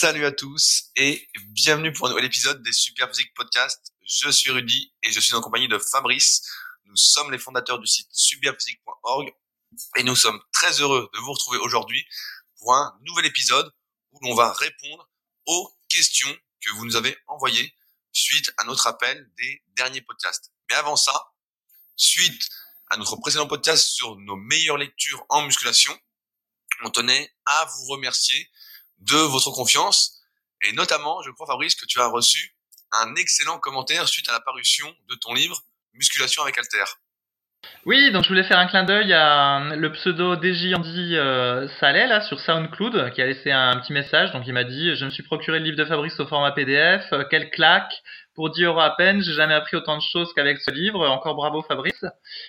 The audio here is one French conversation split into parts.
Salut à tous et bienvenue pour un nouvel épisode des Superphysique Podcast. Je suis Rudy et je suis en compagnie de Fabrice. Nous sommes les fondateurs du site superphysique.org et nous sommes très heureux de vous retrouver aujourd'hui pour un nouvel épisode où l'on va répondre aux questions que vous nous avez envoyées suite à notre appel des derniers podcasts. Mais avant ça, suite à notre précédent podcast sur nos meilleures lectures en musculation, on tenait à vous remercier de votre confiance et notamment, je crois Fabrice, que tu as reçu un excellent commentaire suite à la parution de ton livre Musculation avec Alter. Oui, donc je voulais faire un clin d'œil à le pseudo DJ Andy euh, là sur SoundCloud qui a laissé un petit message. Donc il m'a dit je me suis procuré le livre de Fabrice au format PDF, euh, quelle claque pour 10 euros à peine, j'ai jamais appris autant de choses qu'avec ce livre. Encore bravo Fabrice.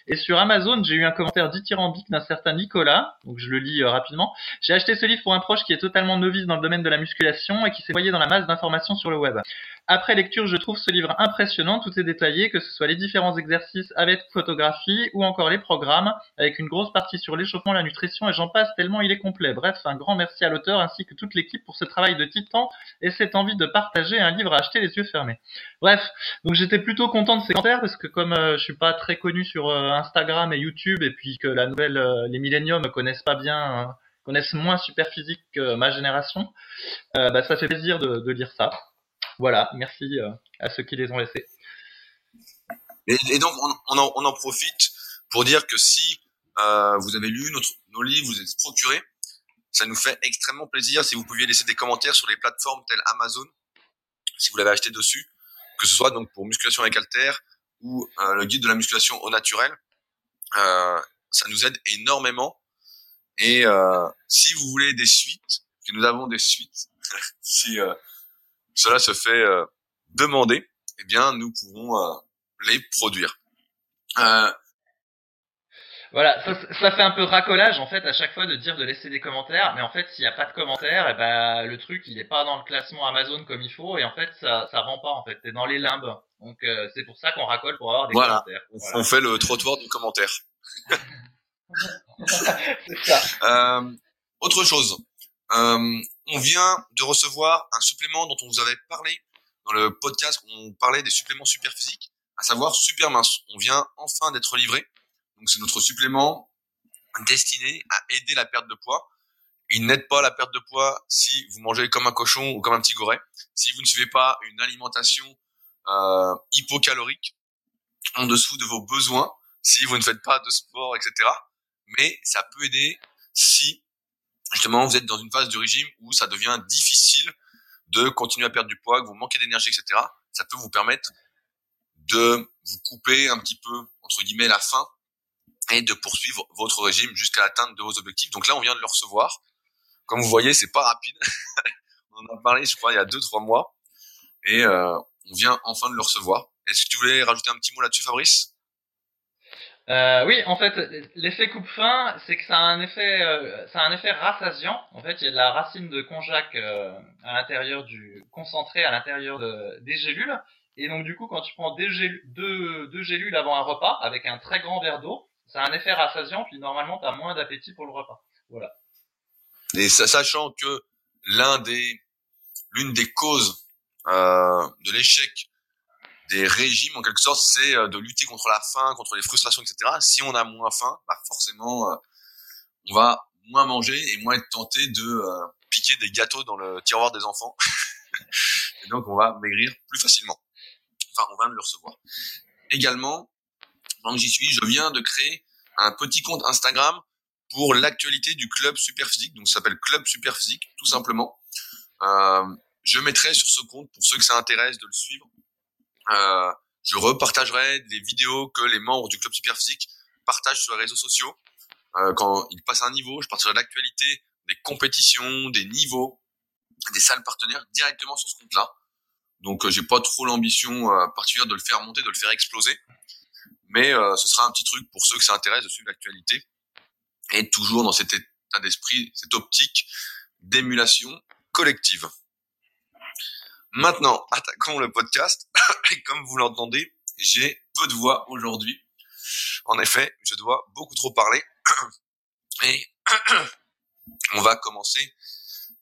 Et sur Amazon, j'ai eu un commentaire dithyrambique d'un certain Nicolas, donc je le lis euh, rapidement. J'ai acheté ce livre pour un proche qui est totalement novice dans le domaine de la musculation et qui s'est noyé dans la masse d'informations sur le web. Après lecture, je trouve ce livre impressionnant, tout est détaillé, que ce soit les différents exercices avec photographie ou encore les programmes, avec une grosse partie sur l'échauffement, la nutrition et j'en passe tellement il est complet. Bref, un grand merci à l'auteur ainsi que toute l'équipe pour ce travail de titan et cette envie de partager un livre à acheter les yeux fermés. Bref, donc j'étais plutôt content de ces commentaires parce que comme euh, je suis pas très connu sur euh, Instagram et YouTube et puis que la nouvelle, euh, les milléniums connaissent pas bien, connaissent moins super physique que ma génération, bah, ça fait plaisir de, lire ça. Voilà, merci euh, à ceux qui les ont laissés. Et, donc, on, en, profite pour dire que si euh, vous avez lu notre, nos livres, vous êtes procuré, ça nous fait extrêmement plaisir si vous pouviez laisser des commentaires sur les plateformes telles Amazon, si vous l'avez acheté dessus, que ce soit donc pour musculation avec Alter ou euh, le guide de la musculation au naturel. ça nous aide énormément. Et si vous voulez des suites, que nous avons des suites, si cela se fait euh, demander, eh bien, nous pourrons euh, les produire. Euh, voilà, ça, fait un peu racolage en fait à chaque fois de dire de laisser des commentaires, mais en fait s'il n'y a pas de commentaires, eh ben le truc il n'est pas dans le classement Amazon comme il faut et en fait ça ça rend pas en fait, t'es dans les limbes. Donc c'est pour ça qu'on racole pour avoir des commentaires. On fait le trottoir du commentaire. ça. autre chose, euh, on vient de recevoir un supplément dont on vous avait parlé dans le podcast où on parlait des suppléments super physiques, à savoir super mince. On vient enfin d'être livré. Donc c'est notre supplément destiné à aider la perte de poids. Il n'aide pas la perte de poids si vous mangez comme un cochon ou comme un petit goret, si vous ne suivez pas une alimentation euh, hypocalorique en dessous de vos besoins, si vous ne faites pas de sport, etc. Mais ça peut aider si justement, vous êtes dans une phase du régime où ça devient difficile de continuer à perdre du poids, que vous manquez d'énergie, etc. Ça peut vous permettre de vous couper un petit peu, entre guillemets, la faim et de poursuivre votre régime jusqu'à l'atteinte de vos objectifs. Donc là, on vient de le recevoir. Comme vous voyez, c'est pas rapide. on en a parlé, je crois, il y a deux, trois mois. Et euh, on vient enfin de le recevoir. Est-ce que tu voulais rajouter un petit mot là-dessus, Fabrice? Euh, oui, en fait, l'effet coupe-fin, c'est que ça a un effet, euh, ça a un effet rassasiant. En fait, il y a de la racine de konjac euh, à l'intérieur du concentré à l'intérieur de, des gélules. Et donc, du coup, quand tu prends des gélules, deux gélules avant un repas avec un très grand verre d'eau, ça a un effet rassasiant. Puis normalement, tu as moins d'appétit pour le repas. Voilà. Et sachant que l'un des, l'une des causes euh, de l'échec des régimes en quelque sorte, c'est euh, de lutter contre la faim, contre les frustrations, etc. Si on a moins faim, bah forcément, euh, on va moins manger et moins être tenté de euh, piquer des gâteaux dans le tiroir des enfants. et donc, on va maigrir plus facilement. Enfin, on va le recevoir. Également, pendant j'y suis, je viens de créer un petit compte Instagram pour l'actualité du club Superphysique. Donc, ça s'appelle Club Superphysique, tout simplement. Euh, je mettrai sur ce compte, pour ceux que ça intéresse de le suivre, euh, je repartagerai des vidéos que les membres du club Superphysique partagent sur les réseaux sociaux. Euh, quand ils passent un niveau, je partagerai l'actualité des compétitions, des niveaux, des salles partenaires directement sur ce compte-là. Donc euh, j'ai pas trop l'ambition euh, particulière de le faire monter, de le faire exploser, mais euh, ce sera un petit truc pour ceux que ça intéresse de suivre l'actualité et toujours dans cet état d'esprit, cette optique d'émulation collective. Maintenant, attaquons le podcast. Et comme vous l'entendez, j'ai peu de voix aujourd'hui. En effet, je dois beaucoup trop parler. Et on va commencer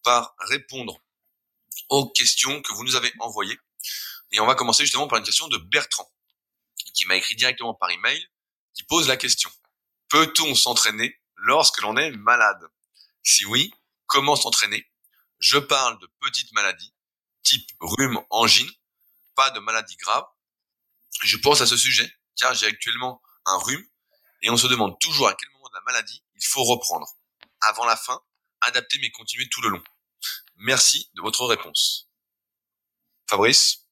par répondre aux questions que vous nous avez envoyées. Et on va commencer justement par une question de Bertrand, qui m'a écrit directement par email, qui pose la question. Peut-on s'entraîner lorsque l'on est malade? Si oui, comment s'entraîner? Je parle de petites maladies, type rhume, angine, pas de maladies graves. Je pense à ce sujet, car j'ai actuellement un rhume, et on se demande toujours à quel moment de la maladie il faut reprendre. Avant la fin, adapter mais continuer tout le long. Merci de votre réponse. Fabrice?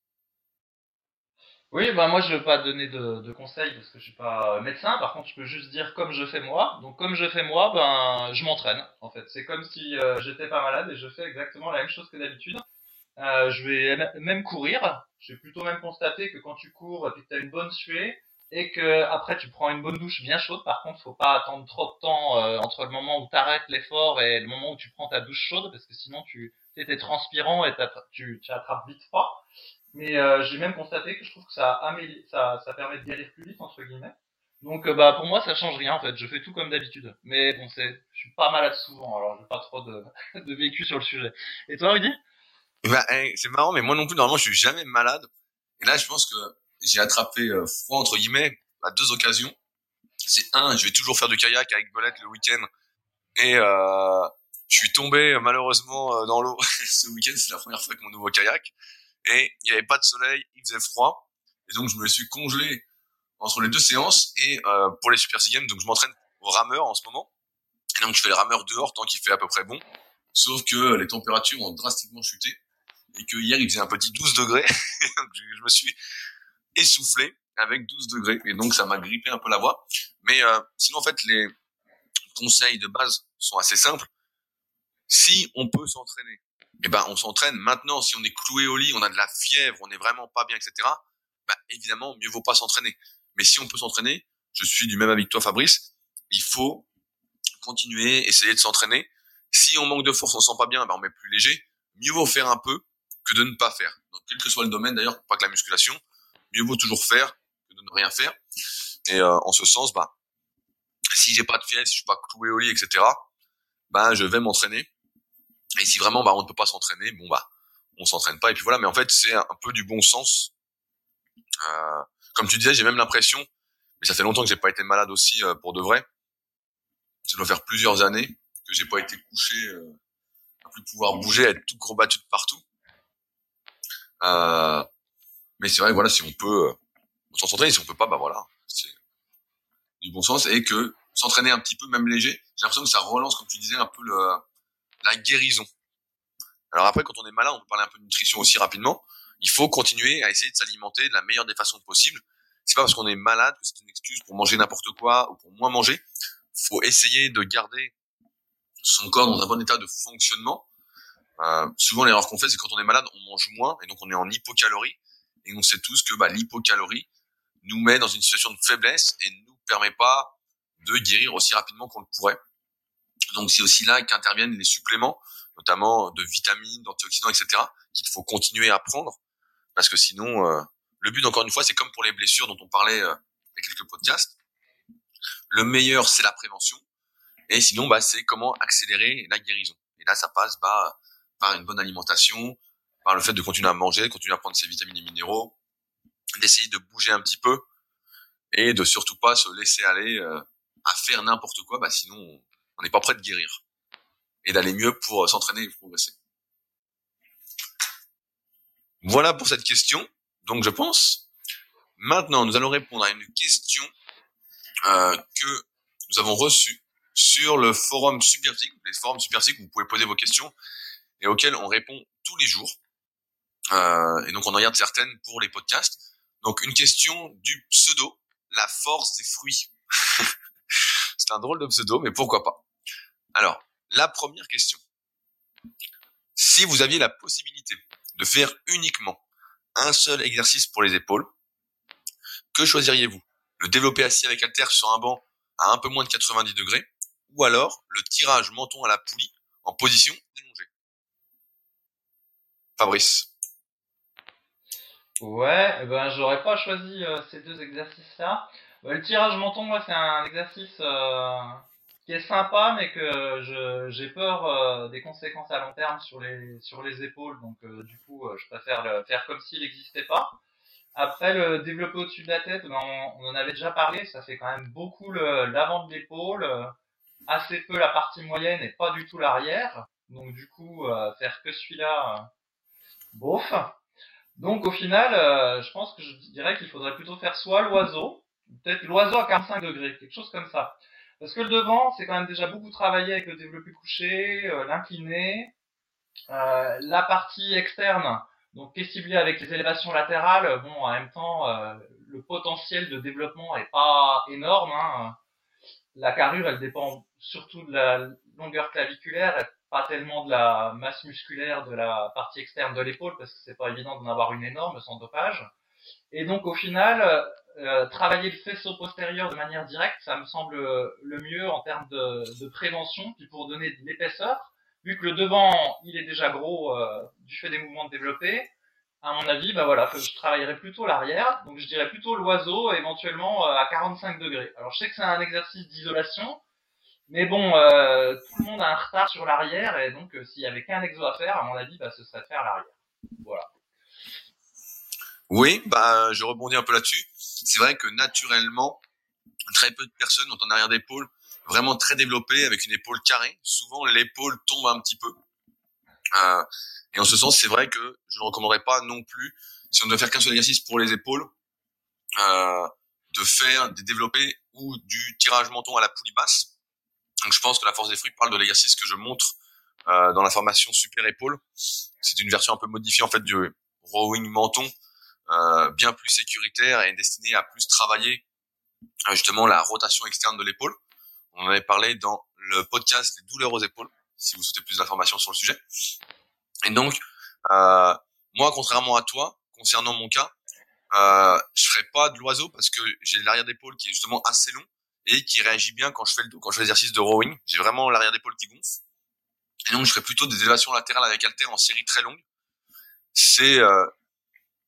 Oui, bah moi je ne vais pas donner de, de, conseils parce que je suis pas médecin. Par contre, je peux juste dire comme je fais moi. Donc comme je fais moi, ben je m'entraîne. En fait, c'est comme si euh, j'étais pas malade et je fais exactement la même chose que d'habitude. Euh, je vais même courir. J'ai plutôt même constaté que quand tu cours et que tu as une bonne suée et que après tu prends une bonne douche bien chaude. Par contre, faut pas attendre trop de temps euh, entre le moment où tu arrêtes l'effort et le moment où tu prends ta douche chaude parce que sinon tu es transpirant et tu, tu attrapes vite froid. Mais euh, j'ai même constaté que je trouve que ça, ça, ça permet de guérir plus vite entre guillemets. Donc euh, bah pour moi ça change rien en fait, je fais tout comme d'habitude. Mais bon c'est, je suis pas malade souvent, alors j'ai pas trop de, de vécu sur le sujet. Et toi Rudy? Bah, C'est marrant, mais moi non plus normalement je suis jamais malade. Et là je pense que j'ai attrapé euh, froid entre guillemets à deux occasions. C'est un, je vais toujours faire du kayak avec Belette le week-end et euh, je suis tombé malheureusement dans l'eau ce week-end. C'est la première fois avec mon nouveau kayak et il n'y avait pas de soleil, il faisait froid, et donc je me suis congelé entre les deux séances et euh, pour les Super Six Games, donc je m'entraîne au rameur en ce moment, et donc je fais le rameur dehors tant qu'il fait à peu près bon, sauf que les températures ont drastiquement chuté et que hier il faisait un petit 12 degrés, donc je, me suis essoufflé avec 12 degrés. Et donc ça m'a grippé un peu la voix, mais euh, sinon en fait les conseils de base sont assez simples. Si on peut s'entraîner eh ben, on s'entraîne. Maintenant, si on est cloué au lit, on a de la fièvre, on est vraiment pas bien, etc., ben, évidemment, mieux vaut pas s'entraîner. Mais si on peut s'entraîner, je suis du même avis que toi, Fabrice, il faut continuer, essayer de s'entraîner. Si on manque de force, on se sent pas bien, ben, on met plus léger. Mieux vaut faire un peu que de ne pas faire. Donc, quel que soit le domaine, d'ailleurs, pas que la musculation, mieux vaut toujours faire que de ne rien faire. Et euh, en ce sens, bah, si j'ai pas de fièvre, si je suis pas cloué au lit, etc., ben, je vais m'entraîner et si vraiment bah, on ne peut pas s'entraîner, bon bah on s'entraîne pas et puis voilà. Mais en fait c'est un peu du bon sens. Euh, comme tu disais, j'ai même l'impression, mais ça fait longtemps que j'ai pas été malade aussi euh, pour de vrai. Ça doit faire plusieurs années que j'ai pas été couché, euh, à plus pouvoir bouger, être tout combattu de partout. Euh, mais c'est vrai, voilà, si on peut, euh, on s'entraîne, si on peut pas, bah voilà, c'est du bon sens et que s'entraîner un petit peu, même léger, j'ai l'impression que ça relance, comme tu disais, un peu le la guérison. Alors après, quand on est malade, on peut parler un peu de nutrition aussi rapidement. Il faut continuer à essayer de s'alimenter de la meilleure des façons possibles. C'est pas parce qu'on est malade que c'est une excuse pour manger n'importe quoi ou pour moins manger. Faut essayer de garder son corps dans un bon état de fonctionnement. Euh, souvent, l'erreur qu'on fait, c'est quand on est malade, on mange moins et donc on est en hypocalorie. Et on sait tous que bah, l'hypocalorie nous met dans une situation de faiblesse et ne nous permet pas de guérir aussi rapidement qu'on le pourrait. Donc c'est aussi là qu'interviennent les suppléments, notamment de vitamines, d'antioxydants, etc., qu'il faut continuer à prendre, parce que sinon, euh, le but, encore une fois, c'est comme pour les blessures dont on parlait euh, il y a quelques podcasts. Le meilleur, c'est la prévention, et sinon, bah, c'est comment accélérer la guérison. Et là, ça passe bah, par une bonne alimentation, par le fait de continuer à manger, de continuer à prendre ses vitamines et minéraux, d'essayer de bouger un petit peu, et de surtout pas se laisser aller euh, à faire n'importe quoi, bah, sinon on n'est pas prêt de guérir et d'aller mieux pour euh, s'entraîner et progresser. Voilà pour cette question. Donc je pense. Maintenant, nous allons répondre à une question euh, que nous avons reçue sur le forum Superphysique, les forums Superphysique où vous pouvez poser vos questions et auxquelles on répond tous les jours. Euh, et donc on en regarde certaines pour les podcasts. Donc une question du pseudo, la force des fruits. C'est un drôle de pseudo, mais pourquoi pas. Alors, la première question. Si vous aviez la possibilité de faire uniquement un seul exercice pour les épaules, que choisiriez-vous? Le développer assis avec haltère sur un banc à un peu moins de 90 degrés ou alors le tirage menton à la poulie en position allongée Fabrice Ouais, eh ben j'aurais pas choisi euh, ces deux exercices-là. Bah, le tirage menton, moi, c'est un exercice euh, qui est sympa, mais que j'ai peur euh, des conséquences à long terme sur les sur les épaules. Donc euh, du coup, euh, je préfère le faire comme s'il n'existait pas. Après, le développer au-dessus de la tête, ben, on, en avait déjà parlé. Ça fait quand même beaucoup l'avant de l'épaule, assez peu la partie moyenne et pas du tout l'arrière. Donc du coup, faire que celui-là, bof. Donc au final, je pense que je dirais qu'il faudrait plutôt faire soit l'oiseau, peut-être l'oiseau à 45 degrés, quelque chose comme ça. Parce que le devant, c'est quand même déjà beaucoup travaillé avec le développé couché, euh, l'incliné. Euh, la partie externe, donc qui est ciblée avec les élévations latérales, bon, en même temps, euh, le potentiel de développement est pas énorme. Hein. La carrure, elle dépend surtout de la longueur claviculaire, pas tellement de la masse musculaire de la partie externe de l'épaule, parce que c'est pas évident d'en avoir une énorme sans dopage. Et donc au final, euh, travailler le faisceau postérieur de manière directe, ça me semble le mieux en termes de, prévention, puis pour donner de l'épaisseur, vu que le devant, il est déjà gros euh, du fait des mouvements développés, à mon avis, bah voilà, je travaillerais plutôt l'arrière, donc je dirais plutôt l'oiseau, éventuellement euh, à 45 degrés. Alors je sais que c'est un exercice d'isolation, mais bon, tout le monde a un retard sur l'arrière, et donc s'il y avait qu'un exo à faire, à mon avis, bah, ce serait de faire l'arrière. Voilà. Oui, bah je rebondis un peu là-dessus. C'est vrai que naturellement, très peu de personnes ont un arrière d'épaule vraiment très développé avec une épaule carrée. Souvent, l'épaule tombe un petit peu. Euh, et en ce sens, c'est vrai que je ne recommanderais pas non plus, si on ne doit faire qu'un seul exercice pour les épaules, euh, de faire des développés ou du tirage menton à la poulie basse. Donc, je pense que la force des fruits parle de l'exercice que je montre euh, dans la formation super épaule. C'est une version un peu modifiée en fait du rowing menton euh, bien plus sécuritaire et destiné à plus travailler euh, justement la rotation externe de l'épaule. On en avait parlé dans le podcast Les douleurs aux épaules, si vous souhaitez plus d'informations sur le sujet. Et donc, euh, moi, contrairement à toi, concernant mon cas, euh, je ferai pas de l'oiseau parce que j'ai l'arrière d'épaule qui est justement assez long et qui réagit bien quand je fais le, quand je fais l'exercice de rowing. J'ai vraiment l'arrière d'épaule qui gonfle. Et donc, je ferai plutôt des élévations latérales avec haltère en série très longue. C'est euh,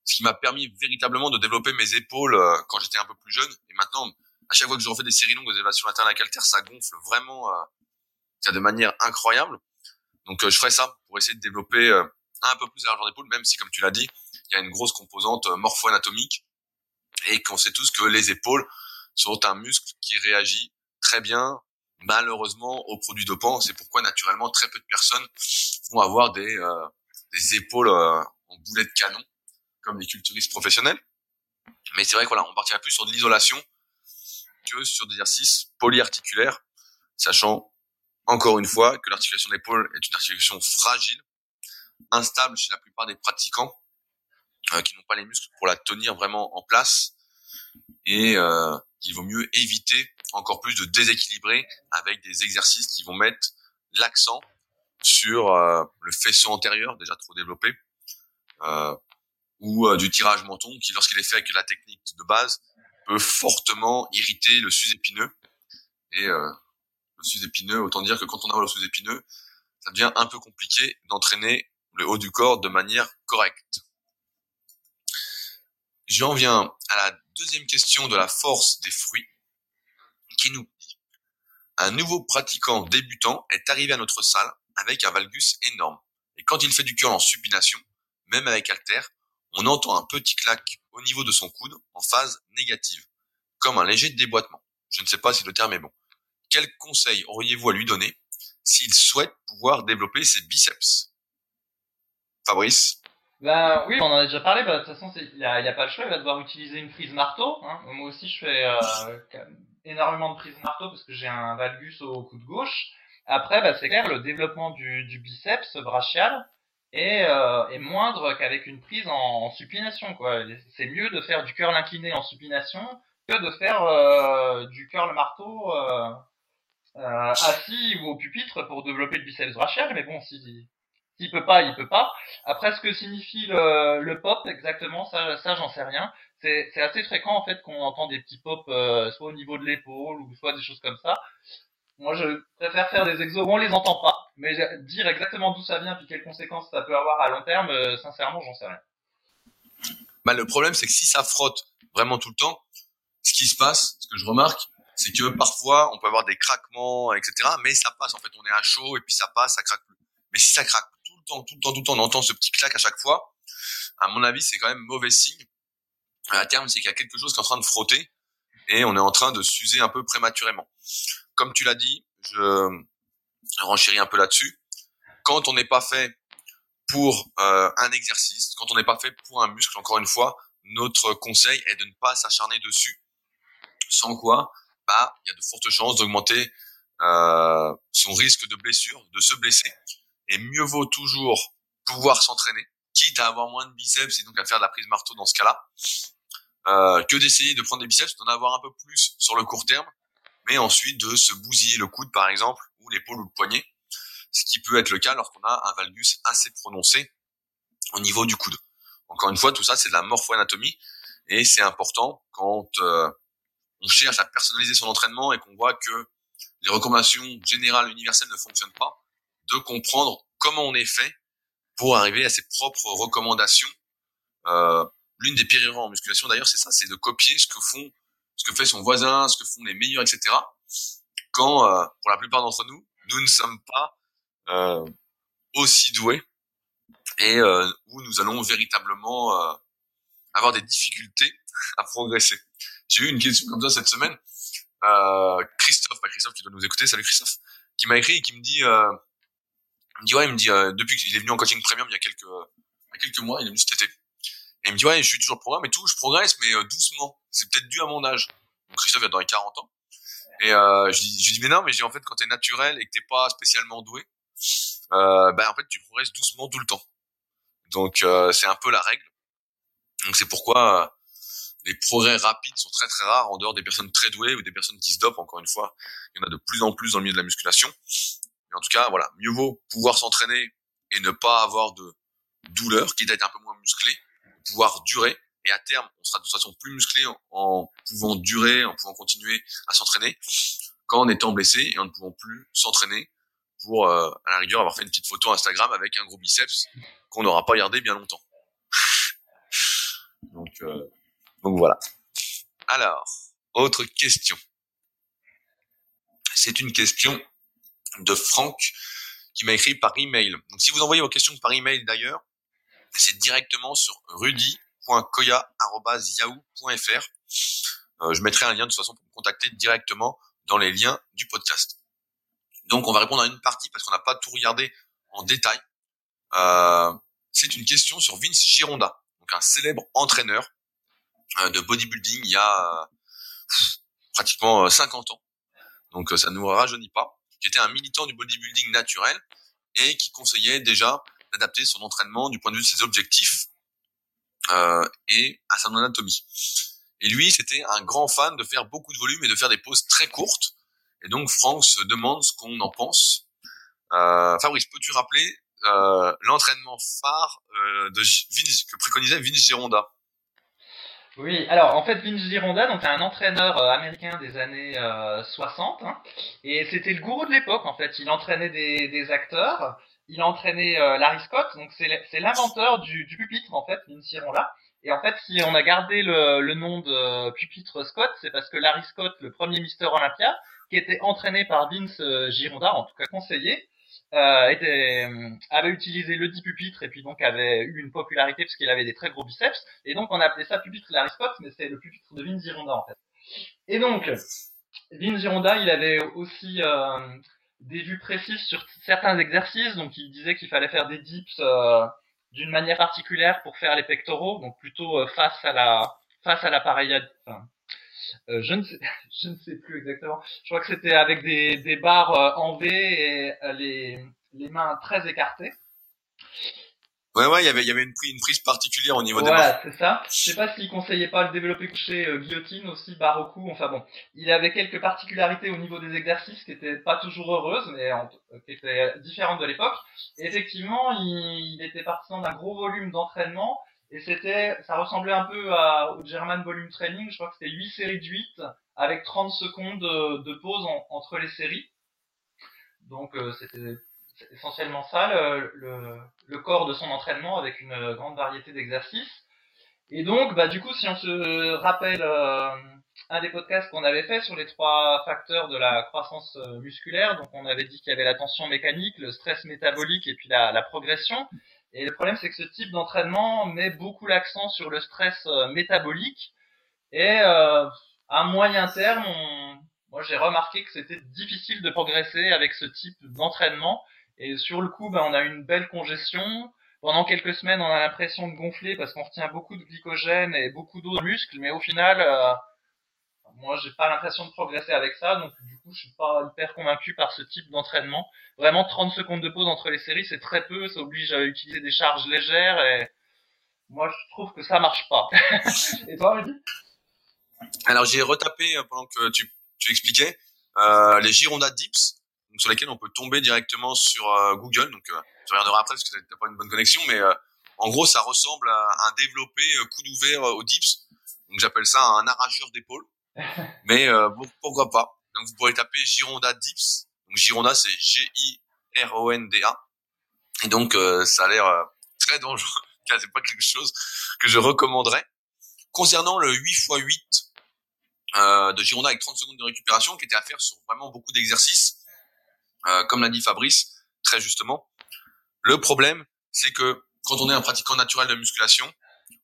ce qui m'a permis véritablement de développer mes épaules euh, quand j'étais un peu plus jeune. Et maintenant, à chaque fois que je refais des séries longues des élévations latérales haltère, ça gonfle vraiment euh, de manière incroyable. Donc euh, je ferai ça pour essayer de développer euh, un peu plus l'argent d'épaule, même si comme tu l'as dit, il y a une grosse composante morpho-anatomique et qu'on sait tous que les épaules sont un muscle qui réagit très bien malheureusement aux produits dopants. C'est pourquoi naturellement très peu de personnes vont avoir des, des épaules en boulet de canon comme les culturistes professionnels. Mais c'est vrai qu'on voilà, on partirait plus sur de l'isolation que sur des exercices polyarticulaires, sachant encore une fois que l'articulation de l'épaule est une articulation fragile, instable chez la plupart des pratiquants, euh, qui n'ont pas les muscles pour la tenir vraiment en place, et euh, il vaut mieux éviter encore plus de déséquilibrer avec des exercices qui vont mettre l'accent sur euh, le faisceau antérieur déjà trop développé, euh, ou euh, du tirage menton qui, lorsqu'il est fait avec la technique de base, peut fortement irriter le sus-épineux. Et euh, le sus-épineux, autant dire que quand on a le sus-épineux, ça devient un peu compliqué d'entraîner le haut du corps de manière correcte. J'en viens à la deuxième question de la force des fruits, qui nous dit un nouveau pratiquant débutant est arrivé à notre salle avec un valgus énorme. Et quand il fait du curl en supination, même avec halter, on entend un petit clac au niveau de son coude en phase négative, comme un léger déboîtement. Je ne sais pas si le terme est bon. Quel conseil auriez-vous à lui donner s'il souhaite pouvoir développer ses biceps? Fabrice? Ben oui, on en a déjà parlé. Bah, de toute façon, il n'y a, pas le choix. Il va devoir utiliser une prise marteau. Hein. Moi aussi, je fais euh, énormément de prises marteau parce que j'ai un valgus au coude gauche. Après, bah, c'est clair, le développement du biceps brachial, est, euh, moindre qu'avec une prise en, supination. Quoi. C'est mieux de faire du curl incliné en supination que de faire euh, du curl marteau euh, euh, assis ou au pupitre pour développer le biceps brachial. Mais bon, si s'il peut pas, il peut pas. Après, ce que signifie le, le pop exactement, ça, ça j'en sais rien. C'est assez fréquent en fait qu'on entend des petits pops soit au niveau de l'épaule ou soit des choses comme ça. Moi, je préfère faire des exos où on les entend pas, mais dire exactement d'où ça vient puis quelles conséquences ça peut avoir à long terme, euh, sincèrement, j'en sais rien. Bah, le problème, c'est que si ça frotte vraiment tout le temps, ce qui se passe, ce que je remarque, c'est que parfois on peut avoir des craquements, etc. Mais ça passe en fait, on est à chaud et puis ça passe, ça craque plus. Mais si ça craque tout le temps, tout le temps, tout le temps, on entend ce petit clac à chaque fois, à mon avis, c'est quand même mauvais signe. À terme, c'est qu'il y a quelque chose qui est en train de frotter et on est en train de s'user un peu prématurément. Comme tu l'as dit, je renchéris un peu là-dessus. Quand on n'est pas fait pour euh, un exercice, quand on n'est pas fait pour un muscle, encore une fois, notre conseil est de ne pas s'acharner dessus. Sans quoi, bah, il y a de fortes chances d'augmenter euh, son risque de blessure, de se blesser. Et mieux vaut toujours pouvoir s'entraîner, quitte à avoir moins de biceps et donc à faire de la prise marteau dans ce cas-là, euh, que d'essayer de prendre des biceps, d'en avoir un peu plus sur le court terme, mais ensuite de se bousiller le coude par exemple, ou l'épaule ou le poignet, ce qui peut être le cas lorsqu'on a un valgus assez prononcé au niveau du coude. Encore une fois, tout ça c'est de la morpho-anatomie et c'est important quand euh, on cherche à personnaliser son entraînement et qu'on voit que les recommandations générales universelles ne fonctionnent pas, de comprendre comment on est fait pour arriver à ses propres recommandations. Euh, L'une des pires erreurs en musculation d'ailleurs, c'est ça, c'est de copier ce que font, ce que fait son voisin, ce que font les meilleurs, etc. Quand, euh, pour la plupart d'entre nous, nous ne sommes pas euh, aussi doués et euh, où nous allons véritablement euh, avoir des difficultés à progresser. J'ai eu une question comme ça cette semaine. Euh, Christophe, pas Christophe qui doit nous écouter, salut Christophe, qui m'a écrit et qui me dit, euh, il me dit ouais, il me dit depuis qu'il est venu en coaching premium il y a quelques, il y a quelques mois, il est venu cet été. Il me dit ouais, je suis toujours programme et tout, je progresse mais doucement. C'est peut-être dû à mon âge. Donc Christophe a dans les 40 ans. Et euh, je, lui, je dis mais non, mais j'ai en fait quand t'es naturel et que t'es pas spécialement doué, euh, ben en fait tu progresses doucement tout le temps. Donc c'est un peu la règle. Donc c'est pourquoi les progrès rapides sont très très rares en dehors des personnes très douées ou des personnes qui se dopent. Encore une fois, il y en a de plus en plus dans le milieu de la musculation. Mais en tout cas, voilà, mieux vaut pouvoir s'entraîner et ne pas avoir de douleur, quitte à être un peu moins musclé, pouvoir durer. Et à terme, on sera de toute façon plus musclé en, pouvant durer, en pouvant continuer à s'entraîner, qu'en étant blessé et en ne pouvant plus s'entraîner pour, euh, à la rigueur, avoir fait une petite photo Instagram avec un gros biceps qu'on n'aura pas gardé bien longtemps. Donc, euh, donc voilà. Alors, autre question. C'est une question de Franck qui m'a écrit par email. Donc si vous envoyez vos questions par email d'ailleurs, c'est directement sur rudy.koya.yahoo.fr. Euh, je mettrai un lien de toute façon pour me contacter directement dans les liens du podcast. Donc on va répondre à une partie parce qu'on n'a pas tout regardé en détail. Euh, c'est une question sur Vince Gironda, donc un célèbre entraîneur euh, de bodybuilding il y a pratiquement 50 ans. Donc ça ne nous rajeunit pas qui était un militant du bodybuilding naturel et qui conseillait déjà d'adapter son entraînement du point de vue de ses objectifs euh, et à son anatomie. Et lui, c'était un grand fan de faire beaucoup de volume et de faire des pauses très courtes. Et donc Franck se demande ce qu'on en pense. Euh, Fabrice, peux-tu rappeler euh, l'entraînement phare euh, de Vince, que préconisait Vince Gironda? Oui, alors en fait Vince Gironda, donc un entraîneur euh, américain des années euh, 60, hein, et c'était le gourou de l'époque en fait. Il entraînait des, des acteurs, il entraînait euh, Larry Scott, donc c'est l'inventeur du, du, pupitre en fait, Vince Gironda. Et en fait, si on a gardé le, le nom de pupitre Scott, c'est parce que Larry Scott, le premier Mister Olympia, qui était entraîné par Vince euh, Gironda, en tout cas conseillé, euh, était, euh, avait utilisé le dit pupitre et puis donc avait eu une popularité parce qu'il avait des très gros biceps et donc on appelait ça pupitre Larry Scott mais c'est le pupitre de Vince Gironda en fait. Et donc Vince Gironda il avait aussi euh, des vues précises sur certains exercices donc il disait qu'il fallait faire des dips euh, d'une manière particulière pour faire les pectoraux donc plutôt euh, face à la face à l'appareil enfin, euh, je, ne sais, je ne sais plus exactement. Je crois que c'était avec des, des barres euh, en V et euh, les, les mains très écartées. Ouais, ouais, il y avait, il y avait une, prise, une prise particulière au niveau voilà, des Voilà, c'est ça. Je sais pas s'il conseillait pas le développé couché euh, guillotine aussi, cou. Enfin bon, il avait quelques particularités au niveau des exercices qui étaient pas toujours heureuses, mais en, qui étaient différentes de l'époque. Effectivement, il, il était partisan d'un gros volume d'entraînement et c'était, ça ressemblait un peu à, au German Volume Training. Je crois que c'était 8 séries de 8 avec 30 secondes de, de pause en, entre les séries. Donc euh, c'était essentiellement ça le, le, le, corps de son entraînement avec une grande variété d'exercices. Et donc, bah, du coup, si on se rappelle euh, un des podcasts qu'on avait fait sur les trois facteurs de la croissance euh, musculaire. Donc, on avait dit qu'il y avait la tension mécanique, le stress métabolique et puis la, la progression. Et le problème, c'est que ce type d'entraînement met beaucoup l'accent sur le stress euh, métabolique. Et euh, à moyen terme, moi, j'ai remarqué que c'était difficile de progresser avec ce type d'entraînement. Et sur le coup, ben, on a une belle congestion. Pendant quelques semaines, on a l'impression de gonfler parce qu'on retient beaucoup de glycogène et beaucoup d'eau dans le muscle. Mais au final, euh, moi, j'ai pas l'impression de progresser avec ça, donc du coup, je suis pas hyper convaincu par ce type d'entraînement. Vraiment, 30 secondes de pause entre les séries, c'est très peu, ça oblige à utiliser des charges légères et moi, je trouve que ça marche pas. et toi, Rudy? Alors, j'ai retapé euh, pendant que tu, tu expliquais euh, les Gironda Dips, donc, sur lesquels on peut tomber directement sur euh, Google. Donc, euh, je regarderai après parce que t'as pas une bonne connexion, mais euh, en gros, ça ressemble à un développé coude ouvert au dips. Donc, j'appelle ça un arracheur d'épaule. Mais euh, pourquoi pas? Donc vous pourrez taper Gironda Dips. Donc Gironda c'est G-I-R-O-N-D-A. Et donc euh, ça a l'air très dangereux. c'est pas quelque chose que je recommanderais. Concernant le 8 x 8 euh, de Gironda avec 30 secondes de récupération qui était à faire sur vraiment beaucoup d'exercices, euh, comme l'a dit Fabrice très justement. Le problème c'est que quand on est un pratiquant naturel de musculation,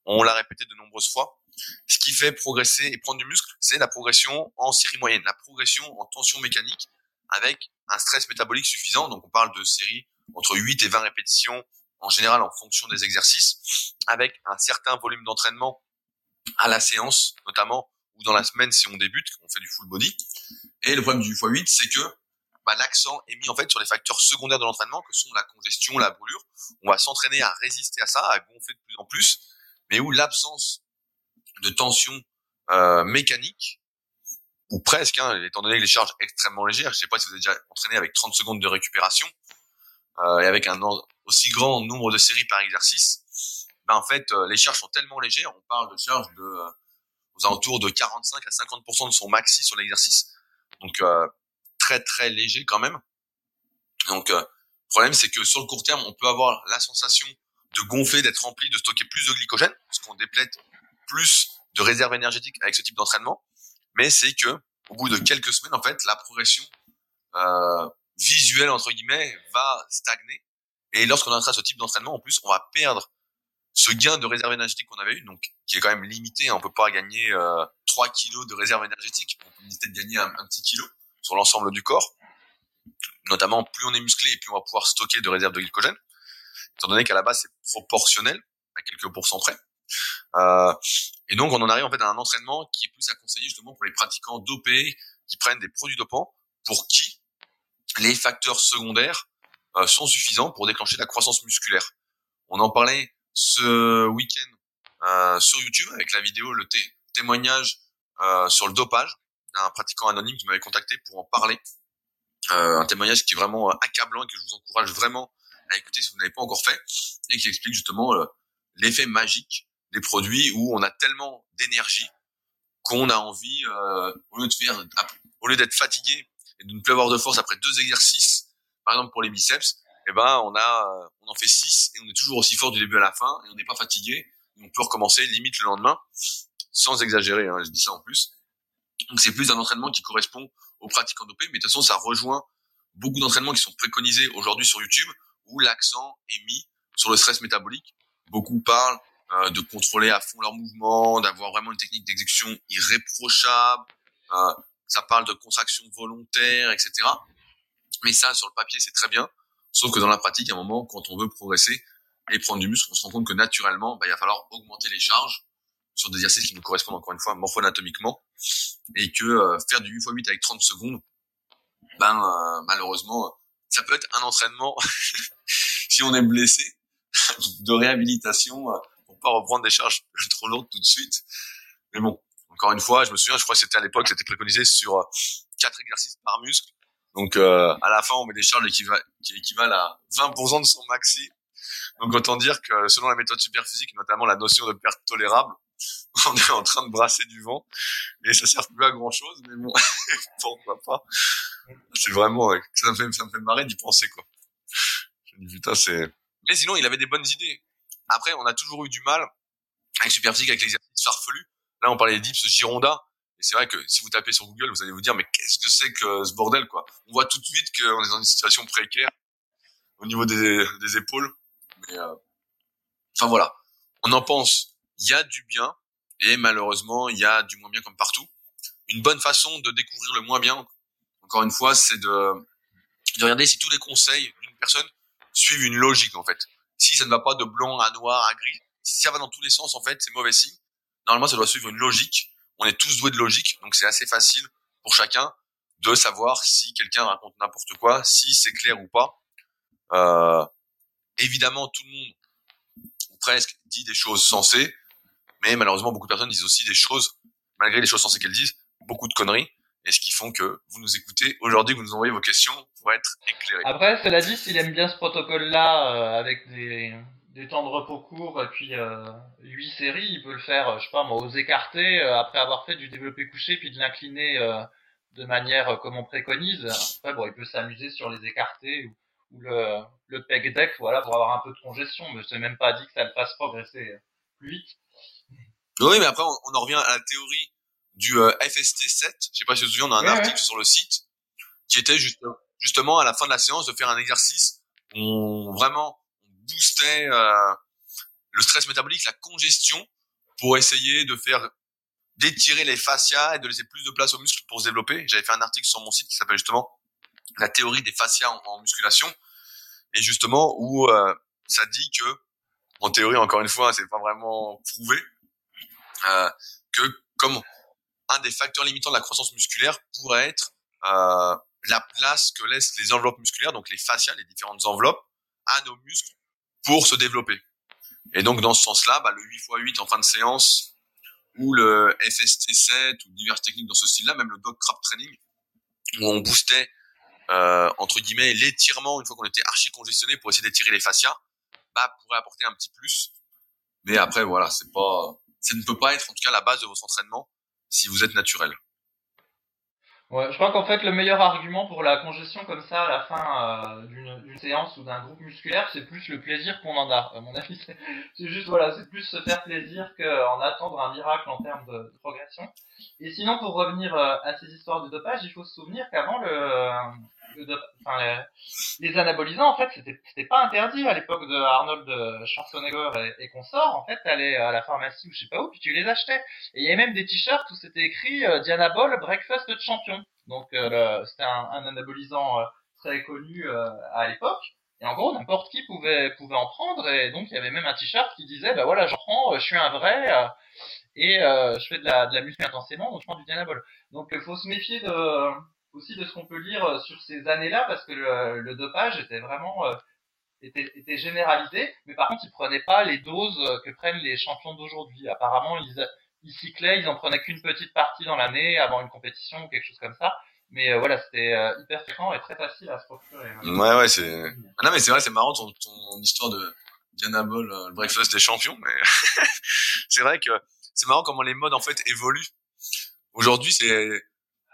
on l'a répété de nombreuses fois, ce qui fait progresser et prendre du muscle, c'est la progression en série moyenne, la progression en tension mécanique avec un stress métabolique suffisant. Donc on parle de séries entre 8 et 20 répétitions en général en fonction des exercices, avec un certain volume d'entraînement à la séance, notamment ou dans la semaine si on débute, on fait du full body. Et le problème du x8, c'est que bah, l'accent est mis en fait sur les facteurs secondaires de l'entraînement, que sont la congestion, la brûlure. On va s'entraîner à résister à ça, à gonfler de plus en plus, mais où l'absence de tension euh, mécanique, ou presque, hein, étant donné les charges extrêmement légères. Je sais pas si vous avez déjà entraîné avec 30 secondes de récupération euh, et avec un aussi grand nombre de séries par exercice. Ben, en fait, euh, les charges sont tellement légères, on parle de charges de euh, aux alentours de 45 à 50% de son maxi sur l'exercice. Donc euh, très très léger quand même. Donc le problème c'est que sur le court terme, on peut avoir la sensation de gonfler, d'être rempli, de stocker plus de glycogène, parce qu'on déplète plus de réserve énergétique avec ce type d'entraînement, mais c'est que au bout de quelques semaines, en fait, la progression euh, visuelle entre guillemets va stagner. Et lorsqu'on entraîne ce type d'entraînement, en plus, on va perdre ce gain de réserve énergétique qu'on avait eu, donc qui est quand même limité. On peut pas gagner euh, 3 kilos de réserve énergétique. On peut peut-être gagner un, petit kilo sur l'ensemble du corps. Notamment, plus on est musclé et plus on va pouvoir stocker de réserve de glycogène, étant donné qu'à la base c'est proportionnel à quelques pourcents près. Euh, et donc, on en arrive en fait à un entraînement qui est plus à conseiller justement pour les pratiquants dopés qui prennent des produits dopants, pour qui les facteurs secondaires euh, sont suffisants pour déclencher la croissance musculaire. On en parlait ce week-end euh, sur YouTube avec la vidéo, le témoignage euh, sur le dopage d'un pratiquant anonyme qui m'avait contacté pour en parler. Euh, un témoignage qui est vraiment accablant et que je vous encourage vraiment à écouter si vous n'avez pas encore fait et qui explique justement l'effet magique des produits où on a tellement d'énergie qu'on a envie, euh, au lieu de faire, au lieu d'être fatigué et de ne plus avoir de force après deux exercices, par exemple pour les biceps, eh ben on a, on en fait six et on est toujours aussi fort du début à la fin et on n'est pas fatigué. on peut recommencer limite le lendemain, sans exagérer. Hein, je dis ça en plus. Donc c'est plus un entraînement qui correspond aux pratiquants dopés, mais de toute façon ça rejoint beaucoup d'entraînements qui sont préconisés aujourd'hui sur YouTube où l'accent est mis sur le stress métabolique. Beaucoup parlent euh, de contrôler à fond leurs mouvements, d'avoir vraiment une technique d'exécution irréprochable. Euh, ça parle de contraction volontaire, etc. Mais ça, sur le papier, c'est très bien. Sauf que dans la pratique, à un moment, quand on veut progresser et prendre du muscle, on se rend compte que naturellement, bah, il va falloir augmenter les charges sur des exercices qui nous correspondent encore une fois morpho-anatomiquement et que euh, faire du 8 x 8 avec 30 secondes, ben euh, malheureusement, ça peut être un entraînement si on est blessé de réhabilitation euh, pas reprendre des charges trop lourdes tout de suite. Mais bon, encore une fois, je me souviens, je crois que c'était à l'époque, c'était préconisé sur euh, quatre exercices par muscle. Donc euh, à la fin, on met des charges qui équivalent à 20% de son maxi. Donc autant dire que selon la méthode superphysique, notamment la notion de perte tolérable, on est en train de brasser du vent et ça sert plus à grand chose. Mais bon, pourquoi pas C'est vraiment, ça me fait, ça me fait marrer d'y penser quoi. Je dis putain, c'est. Mais sinon, il avait des bonnes idées. Après, on a toujours eu du mal avec Superphysique, avec l'exercice farfelu. Là, on parlait des dips Gironda. c'est vrai que si vous tapez sur Google, vous allez vous dire, mais qu'est-ce que c'est que ce bordel, quoi? On voit tout de suite qu'on est dans une situation précaire au niveau des, des épaules. Mais, euh, enfin voilà. On en pense, il y a du bien, et malheureusement, il y a du moins bien comme partout. Une bonne façon de découvrir le moins bien, encore une fois, c'est de, de regarder si tous les conseils d'une personne suivent une logique, en fait. Si ça ne va pas de blanc à noir à gris, si ça va dans tous les sens, en fait, c'est mauvais signe. Normalement, ça doit suivre une logique. On est tous doués de logique, donc c'est assez facile pour chacun de savoir si quelqu'un raconte n'importe quoi, si c'est clair ou pas. Euh, évidemment, tout le monde, ou presque, dit des choses sensées, mais malheureusement, beaucoup de personnes disent aussi des choses, malgré les choses sensées qu'elles disent, beaucoup de conneries, et ce qui font que vous nous écoutez aujourd'hui, vous nous envoyez vos questions pour être éclairés. Après, cela dit, s'il aime bien ce protocole-là, euh, avec des, des temps de repos courts et puis euh, 8 séries, il peut le faire, euh, je sais pas moi, aux écartés, euh, après avoir fait du développé couché, puis de l'incliner euh, de manière comme on préconise. Après, bon, il peut s'amuser sur les écartés ou, ou, le, le peg deck, voilà, pour avoir un peu de congestion, mais c'est même pas dit que ça le fasse progresser plus vite. Oui, mais après, on, on en revient à la théorie du euh, FST7. Je sais pas si vous vous souvenez, on a un Ouais, article ouais. sur le site qui était juste, justement à la fin de la séance de faire un exercice où on vraiment boostait euh, le stress métabolique, la congestion, pour essayer de faire d'étirer les fascias et de laisser plus de place aux muscles pour se développer. J'avais fait un article sur mon site qui s'appelle justement la théorie des fascias en, en musculation et justement où euh, ça dit que en théorie encore une fois c'est pas vraiment prouvé euh, que comme un des facteurs limitants de la croissance musculaire pourrait être euh, la place que laissent les enveloppes musculaires, donc les fascias, les différentes enveloppes, à nos muscles pour se développer. Et donc dans ce sens-là, bah, le 8x8 en fin de séance, ou le FST7, ou diverses techniques dans ce style-là, même le dog crab training, où on boostait euh, entre guillemets l'étirement une fois qu'on était archi congestionné pour essayer d'étirer les fascias, bah pourrait apporter un petit plus. Mais après voilà, c'est pas, ça ne peut pas être en tout cas la base de votre entraînement si vous êtes naturel. Ouais, je crois qu'en fait le meilleur argument pour la congestion comme ça à la fin euh, d'une séance ou d'un groupe musculaire, c'est plus le plaisir qu'on en a. À mon avis, c'est juste voilà, c'est plus se faire plaisir qu'en attendre un miracle en termes de, progression. Et sinon, pour revenir euh, à ces histoires de dopage, il faut se souvenir qu'avant le, les, les anabolisants, en fait, c'était pas interdit à l'époque de Arnold euh, Schwarzenegger et, consorts. En fait, t'allais à la pharmacie ou je sais pas où, puis tu les achetais. Et il y avait même des t-shirts où c'était écrit euh, Dianabol Breakfast de champion. Donc euh, c'était un, anabolisant euh, très connu euh, à l'époque. Et en gros, n'importe qui pouvait pouvait en prendre. Et donc il y avait même un t-shirt qui disait bah voilà, j'en prends, euh, je suis un vrai euh, et euh, je fais de la de intensément, donc je prends du Dianabol. Donc il faut se méfier de aussi de ce qu'on peut lire euh, sur ces années-là parce que le, dopage était vraiment euh, était, généralisé, mais par contre ils prenaient pas les doses euh, que prennent les champions d'aujourd'hui. Apparemment ils cyclaient, ils en prenaient qu'une petite partie dans l'année avant une compétition ou quelque chose comme ça. Mais voilà, c'était hyper fréquent et très facile à se procurer. Ouais ouais c'est, ah non mais c'est vrai c'est marrant ton, ton histoire de Diana Ball, le breakfast des champions, mais c'est vrai que c'est marrant comment les modes en fait évoluent. Aujourd'hui c'est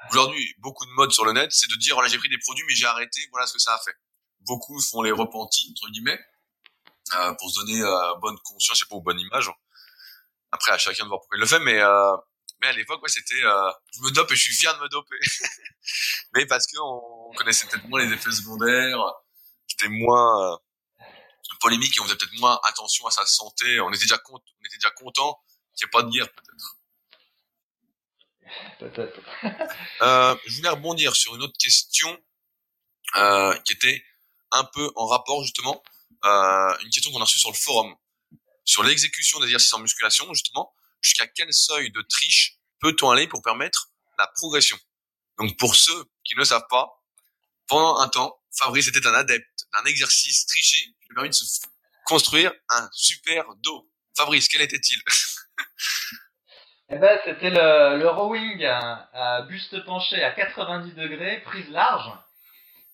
aujourd'hui beaucoup de modes sur le net, c'est de dire voilà j'ai pris des produits mais j'ai arrêté, voilà ce que ça a fait. Beaucoup font les repentis entre guillemets euh, pour se donner euh, bonne conscience, je sais pas ou bonne image. Après à chacun de voir pourquoi il le fait, mais euh, mais à l'époque ouais c'était euh, je me dope et je suis fier de me doper. mais parce que on connaissait peut-être moins les effets secondaires, c'était moins euh, polémique et on faisait peut-être moins attention à sa santé. On était déjà on était déjà content qu'il n'y ait pas de guerre peut-être. Peut-être. Euh, je voulais rebondir sur une autre question euh, qui était un peu en rapport justement, euh, une question qu'on a reçue sur le forum, sur l'exécution d'exercices en musculation justement, jusqu'à quel seuil de triche peut-on aller pour permettre la progression? Donc pour ceux qui ne savent pas, pendant un temps, Fabrice était un adepte d'un exercice triché qui lui a permis de se construire un super dos. Fabrice, quel était-il? Eh ben, c'était le, le rowing à, buste penché à 90 degrés, prise large.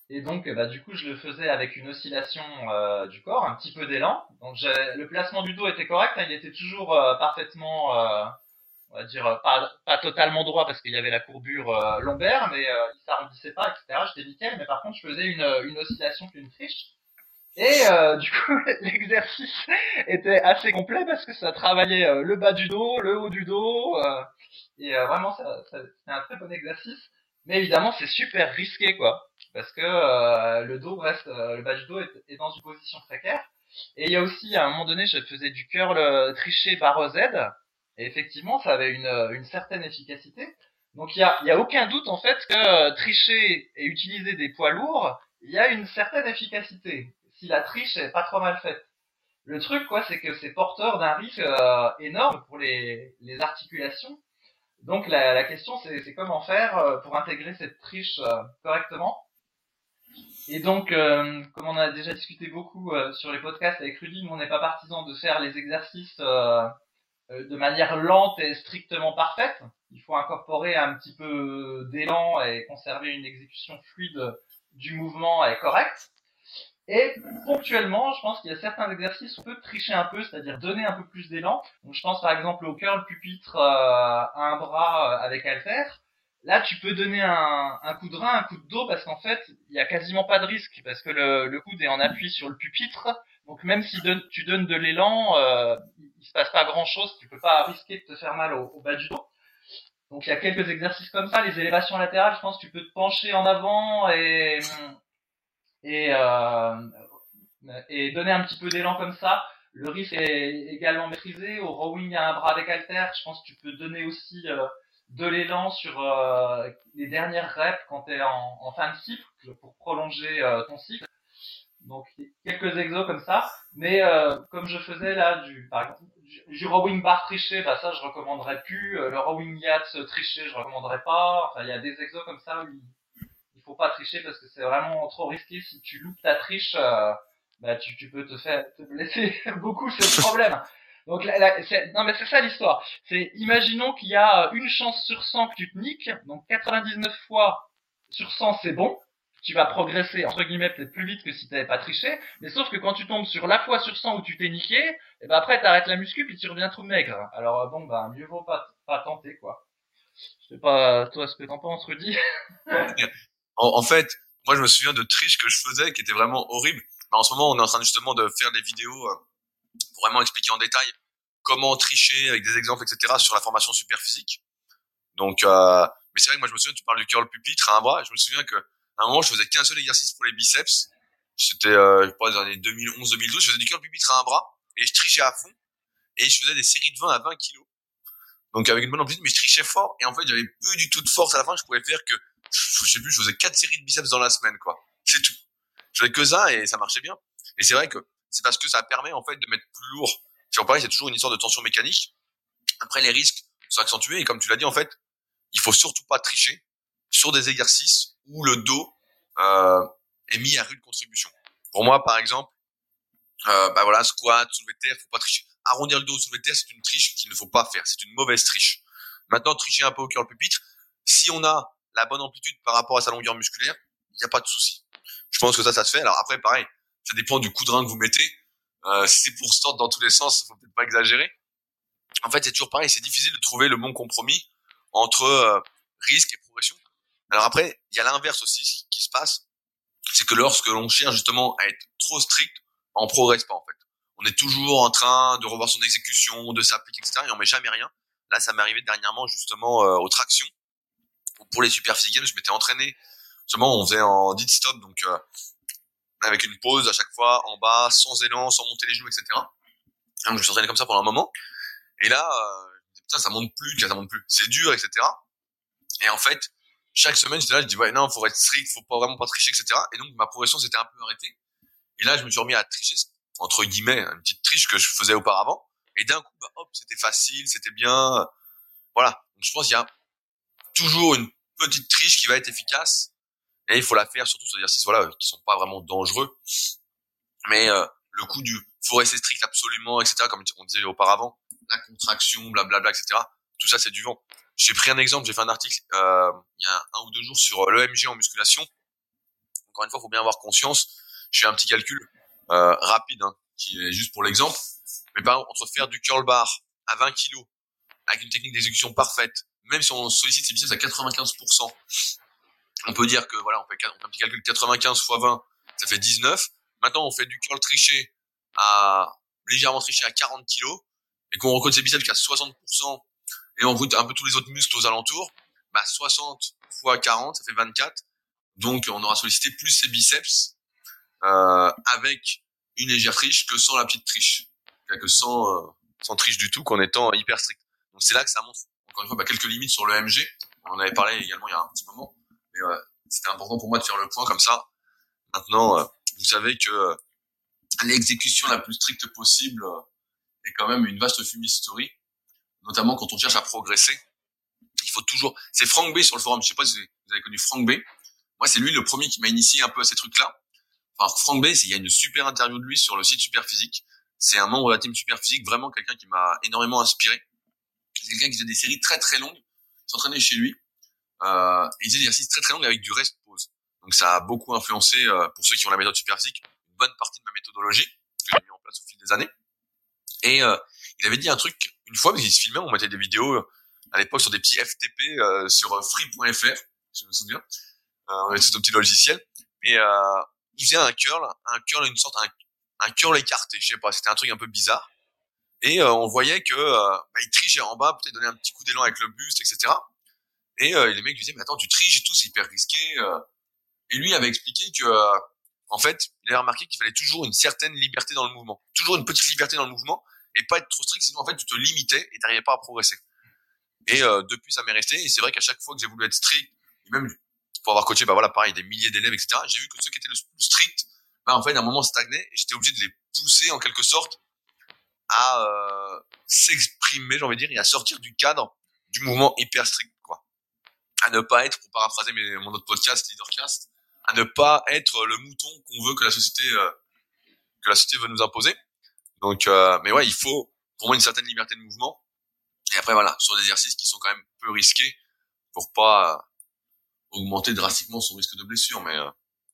Et donc, ben, du coup, je le faisais avec une oscillation euh, du corps, un petit peu d'élan. Donc, le placement du dos était correct, hein, il était toujours euh, parfaitement, euh, on va dire, euh, pas, pas totalement droit parce qu'il y avait la courbure euh, lombaire, mais euh, il s'arrondissait pas, etc. J'étais nickel, mais par contre, je faisais une, une oscillation qu'une triche. Et euh, du coup, l'exercice était assez complet parce que ça travaillait euh, le bas du dos, le haut du dos, euh, et vraiment, ça, c'est un très bon exercice. Mais évidemment, c'est super risqué, quoi, parce que le dos reste, le bas du dos est, dans une position précaire. Et il y a aussi, à un moment donné, je faisais du curl triché barre Z, et effectivement, ça avait une, une certaine efficacité. Donc il y a, y a aucun doute en fait que tricher et utiliser des poids lourds, il y a une certaine efficacité si la triche est pas trop mal faite. Le truc, quoi, c'est que c'est porteur d'un risque euh, énorme pour les, articulations. Donc la, question, c'est comment faire euh, pour intégrer cette triche euh, correctement. Et donc, comme on a déjà discuté beaucoup sur les podcasts avec Rudy, on n'est pas partisan de faire les exercices de manière lente et strictement parfaite. Il faut incorporer un petit peu d'élan et conserver une exécution fluide du mouvement et correcte. Et ponctuellement, je pense qu'il y a certains exercices où on peut tricher un peu, c'est-à-dire donner un peu plus d'élan. Donc je pense par exemple au curl pupitre euh, à un bras euh, avec halter. Là, tu peux donner un, un, coup de rein, un coup de dos, parce qu'en fait, il y a quasiment pas de risque, parce que le, le coude est en appui sur le pupitre. Donc même si tu donnes de l'élan, euh, il se passe pas grand-chose, tu peux pas risquer de te faire mal au, au bas du dos. Donc il y a quelques exercices comme ça, les élévations latérales, je pense que tu peux te pencher en avant et et, euh, et donner un petit peu d'élan comme ça. Le risque est également maîtrisé. Au rowing à un bras avec je pense que tu peux donner aussi euh, de l'élan sur euh, les dernières reps quand tu es en, fin de cycle pour prolonger euh, ton cycle. Donc quelques exos comme ça, mais euh, comme je faisais là du par exemple du, rowing bar triché, bah ça je recommanderais plus. le rowing yacht triché, je recommanderais pas. Enfin il y a des exos comme ça où faut pas tricher parce que c'est vraiment trop risqué. Si tu loupes ta triche, euh, bah tu, tu peux te faire te blesser beaucoup, c'est le problème. Donc là, non mais c'est ça l'histoire. C'est imaginons qu'il y a une chance sur 100 que tu te niques, donc 99 fois sur 100 c'est bon. Tu vas progresser entre guillemets peut-être plus vite que si t'avais pas triché, mais sauf que quand tu tombes sur la fois sur 100 où tu t'es niqué, et eh ben après t'arrêtes la muscu puis tu reviens tout maigre. Alors bon bah mieux vaut pas pas tenter quoi. Je sais pas toi ce que t'en penses Rudy. En, fait, moi, je me souviens de triches que je faisais qui étaient vraiment horribles. en ce moment, on est en train justement de faire des vidéos euh, pour vraiment expliquer en détail comment tricher avec des exemples, etc. sur la formation super physique. Donc, euh, mais c'est vrai que moi, je me souviens, tu parles du curl pupitre à un bras. Je me souviens que à un moment, je faisais qu'un seul exercice pour les biceps. C'était, euh, je crois, dans les années 2011-2012. Je faisais du curl pupitre à un bras et je trichais à fond. Et je faisais des séries de 20 à 20 kilos. Donc avec une bonne amplitude, mais je trichais fort. Et en fait, j'avais plus du tout de force à la fin. Je pouvais faire que je sais plus, je faisais quatre séries de biceps dans la semaine, quoi. C'est tout. Je faisais que ça et ça marchait bien. Et c'est vrai que c'est parce que ça permet, en fait, de mettre plus lourd. Sur pareil, c'est toujours une histoire de tension mécanique. Après, les risques sont accentués et comme tu l'as dit, en fait, il faut surtout pas tricher sur des exercices où le dos euh, est mis à rude contribution. Pour moi, par exemple, euh, bah voilà, squat, soulevé de terre, faut pas tricher. Arrondir le dos, soulevé de terre, c'est une triche qu'il ne faut pas faire. C'est une mauvaise triche. Maintenant, tricher un peu au curl pupitre. Si on a la bonne amplitude par rapport à sa longueur musculaire, il n'y a pas de souci. Je pense que ça, ça se fait. Alors après, pareil, ça dépend du coup de rein que vous mettez. Euh, si c'est pour tordre dans tous les sens, faut peut-être pas exagérer. En fait, c'est toujours pareil, c'est difficile de trouver le bon compromis entre euh, risque et progression. Alors après, il y a l'inverse aussi qui se passe, c'est que lorsque l'on cherche justement à être trop strict, on progresse pas en fait. On est toujours en train de revoir son exécution, de s'appliquer, etc. et on met jamais rien. Là, ça m'est arrivé dernièrement justement euh, aux tractions pour les super physique games, je m'étais entraîné. Seulement, on faisait en dit stop, donc euh, avec une pause à chaque fois en bas, sans élan, sans monter les genoux, etc. donc je me suis entraîné comme ça pendant un moment. Et là, euh, putain, ça monte plus, ça monte plus. C'est dur, etc. Et en fait, chaque semaine, j'étais là, je dis ouais, non, faut être strict, faut pas vraiment pas tricher, etc. Et donc ma progression s'était un peu arrêtée. Et là, je me suis remis à tricher, entre guillemets, une petite triche que je faisais auparavant. Et d'un coup, bah, hop, c'était facile, c'était bien. Voilà. Donc je pense qu'il y a toujours une petite triche qui va être efficace. Et il faut la faire surtout sur des exercices voilà, qui sont pas vraiment dangereux. Mais euh, le coup du faut rester strict absolument, etc., comme on disait auparavant, la contraction, blablabla, etc., tout ça c'est du vent. J'ai pris un exemple, j'ai fait un article euh, il y a un ou deux jours sur l'EMG en musculation. Encore une fois, faut bien avoir conscience. Je fais un petit calcul euh, rapide, hein, qui est juste pour l'exemple. Mais par exemple, entre faire du curl bar à 20 kg avec une technique d'exécution parfaite même si on sollicite ses biceps à 95%, on peut dire que voilà, on fait, un petit calcul 95 x 20, ça fait 19. maintenant on fait du curl triché à légèrement triché à 40 kg et qu'on recode ses biceps jusqu'à 60% et on recrute un peu tous les autres muscles aux alentours, bah 60 fois 40, ça fait 24. Donc on aura sollicité plus ses biceps euh, avec une légère triche que sans la petite triche, que sans euh, sans triche du tout, qu'en étant hyper strict. Donc c'est là que ça montre encore une fois bah, quelques limites sur le MG. On en avait parlé également il y a un petit moment, mais euh, c'était important pour moi de faire le point comme ça. Maintenant, euh, vous savez que euh, l'exécution la plus stricte possible est quand même une vaste fumisterie, notamment quand on cherche à progresser. Il faut toujours. C'est Frank B sur le forum. Je sais pas si vous avez connu Frank B. Moi, c'est lui le premier qui m'a initié un peu à ces trucs-là. Enfin, Frank B, il y a une super interview de lui sur le site Superphysique. C'est un membre de la team Superphysique, vraiment quelqu'un qui m'a énormément inspiré. C'est quelqu'un qui faisait des séries très très longues, s'entraînait chez lui. Euh, et il faisait des exercices très très longs avec du rest pause. Donc ça a beaucoup influencé, euh, pour ceux qui ont la méthode Superphysique, une bonne partie de ma méthodologie que j'ai mis en place au fil des années. Et euh, il avait dit un truc une fois, parce qu'il se filmait, on mettait des vidéos euh, à l'époque sur des petits FTP euh, sur free.fr, je me souviens. on avait tout un petit logiciel. Et il faisait un curl, un curl, une sorte, un, un curl écarté, je sais pas, c'était un truc un peu bizarre. Et on voyait que bah, il trichait en bas, peut-être donner un petit coup d'élan avec le buste, etc. Et les mecs lui disaient, mais attends, tu triches et tout, c'est hyper risqué. et lui avait expliqué que en fait, il avait remarqué qu'il fallait toujours une certaine liberté dans le mouvement, toujours une petite liberté dans le mouvement, et pas être trop strict, sinon en fait tu te limitais et t'arrivais pas à progresser. Et euh, depuis ça m'est resté, et c'est vrai qu'à chaque fois que j'ai voulu être strict, même pour avoir coaché, bah voilà, pareil, des milliers d'élèves, etc., j'ai vu que ceux qui étaient le plus stricts, bah en fait, à un moment stagnaient, et j'étais obligé de les pousser en quelque sorte à euh, s'exprimer, j'ai envie de dire, et à sortir du cadre du mouvement hyper strict, quoi. À ne pas être, pour paraphraser mon autre podcast, Leadercast, à ne pas être le mouton qu'on veut que la société euh, que la société veut nous imposer. Donc, euh, mais ouais, il faut pour moi une certaine liberté de mouvement. Et après voilà, sur des exercices qui sont quand même peu risqués pour pas euh, augmenter drastiquement son risque de blessure. Mais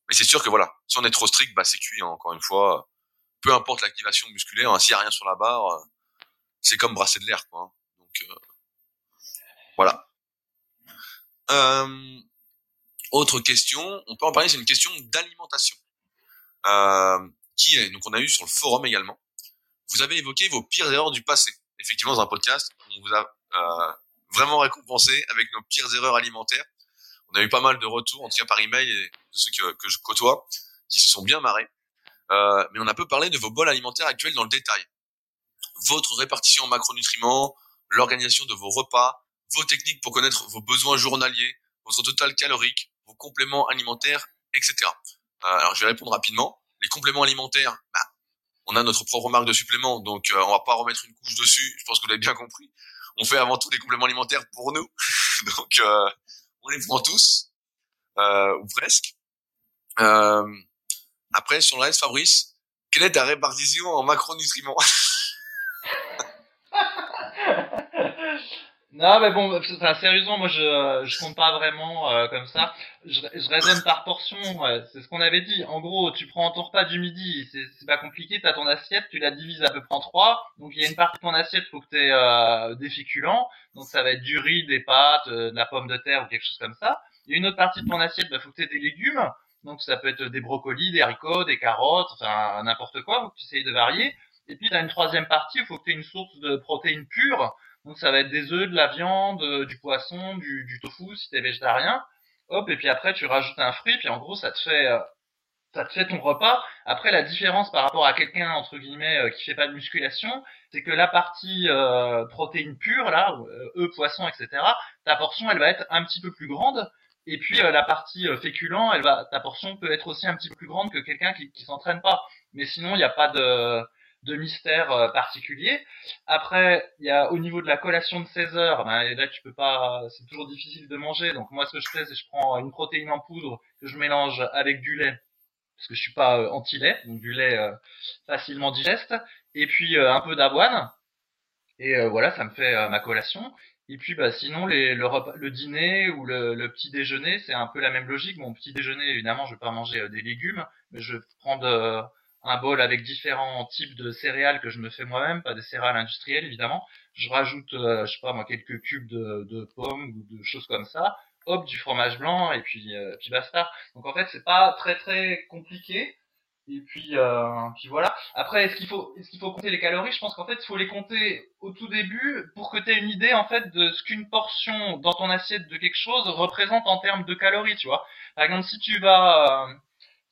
mais c'est sûr que voilà, si on est trop strict, bah c'est cuit. Hein, encore une fois, peu importe l'activation musculaire, hein, s'il y a rien sur la barre, c'est comme brasser de l'air quoi. Hein. Donc voilà. Euh, autre question, on peut en parler, c'est une question d'alimentation. Euh, qui est, donc on a eu sur le forum également. Vous avez évoqué vos pires erreurs du passé. Effectivement, dans un podcast, on vous a euh, vraiment récompensé avec nos pires erreurs alimentaires. On a eu pas mal de retours, en tout cas par email, de ceux que je côtoie, qui se sont bien marrés. Euh, mais on a peu parlé de vos bols alimentaires actuels dans le détail. Votre répartition en macronutriments, l'organisation de vos repas, vos techniques pour connaître vos besoins journaliers, votre total calorique, vos compléments alimentaires, etc. Euh, alors je vais répondre rapidement. Les compléments alimentaires, bah, on a notre propre marque de suppléments, donc euh, on va pas remettre une couche dessus. Je pense que vous l'avez bien compris. On fait avant tout des compléments alimentaires pour nous, donc euh, on les prend tous euh, ou presque. Euh, après sur le reste, Fabrice, quelle est ta répartition en macronutriments? Non, mais bon, enfin, sérieusement, moi, je, je compte pas vraiment euh, comme ça. Je, je raisonne par portion. c'est ce qu'on avait dit. En gros, tu prends ton repas du midi, c'est pas compliqué. T'as ton assiette, tu la divises à peu près en trois. Donc, il y a une partie de ton assiette, faut que t'aies euh, des féculents. Donc, ça va être du riz, des pâtes, euh, de la pomme de terre ou quelque chose comme ça. Il y a une autre partie de ton assiette, bah, faut que t'aies des légumes. Donc, ça peut être des brocolis, des haricots, des carottes, enfin n'importe quoi. Faut que tu essayes de varier. Et puis, t'as une troisième partie, il faut que tu aies une source de protéines pures. Donc ça va être des œufs, de la viande, euh, du poisson, du, du tofu si t'es végétarien. Hop, et puis après tu rajoutes un fruit, puis en gros ça te fait euh, ça te fait ton repas. Après la différence par rapport à quelqu'un entre guillemets euh, qui fait pas de musculation, c'est que la partie euh, protéines pures là, œufs, poisson, etc. Ta portion elle va être un petit peu plus grande. Et puis la partie féculent, elle va, ta portion peut être aussi un petit peu plus grande que quelqu'un qui, qui s'entraîne pas. Mais sinon il n'y a pas de de mystère euh, particulier. Après, il y a au niveau de la collation de 16 heures, ben, là tu peux pas, c'est toujours difficile de manger. Donc moi ce que je fais, c'est je prends une protéine en poudre que je mélange avec du lait, parce que je suis pas euh, anti-lait, donc du lait euh, facilement digeste, et puis un peu d'avoine. Et voilà, ça me fait ma collation. Et puis bah sinon les, le, le dîner ou le, le petit déjeuner, c'est un peu la même logique. Mon petit déjeuner, évidemment, je vais pas manger des légumes, mais je prends de un bol avec différents types de céréales que je me fais moi-même, pas des céréales industrielles évidemment. Je rajoute, euh, je sais pas moi, quelques cubes de, de, pommes ou de choses comme ça. Hop, du fromage blanc et puis euh, puis basta. Donc en fait, c'est pas très très compliqué. Et puis, euh, puis voilà. Après, est-ce qu'il faut, est-ce qu'il faut compter les calories? Je pense qu'en fait, il faut les compter au tout début pour que tu aies une idée en fait de ce qu'une portion dans ton assiette de quelque chose représente en termes de calories, tu vois. Par exemple, si tu vas, euh,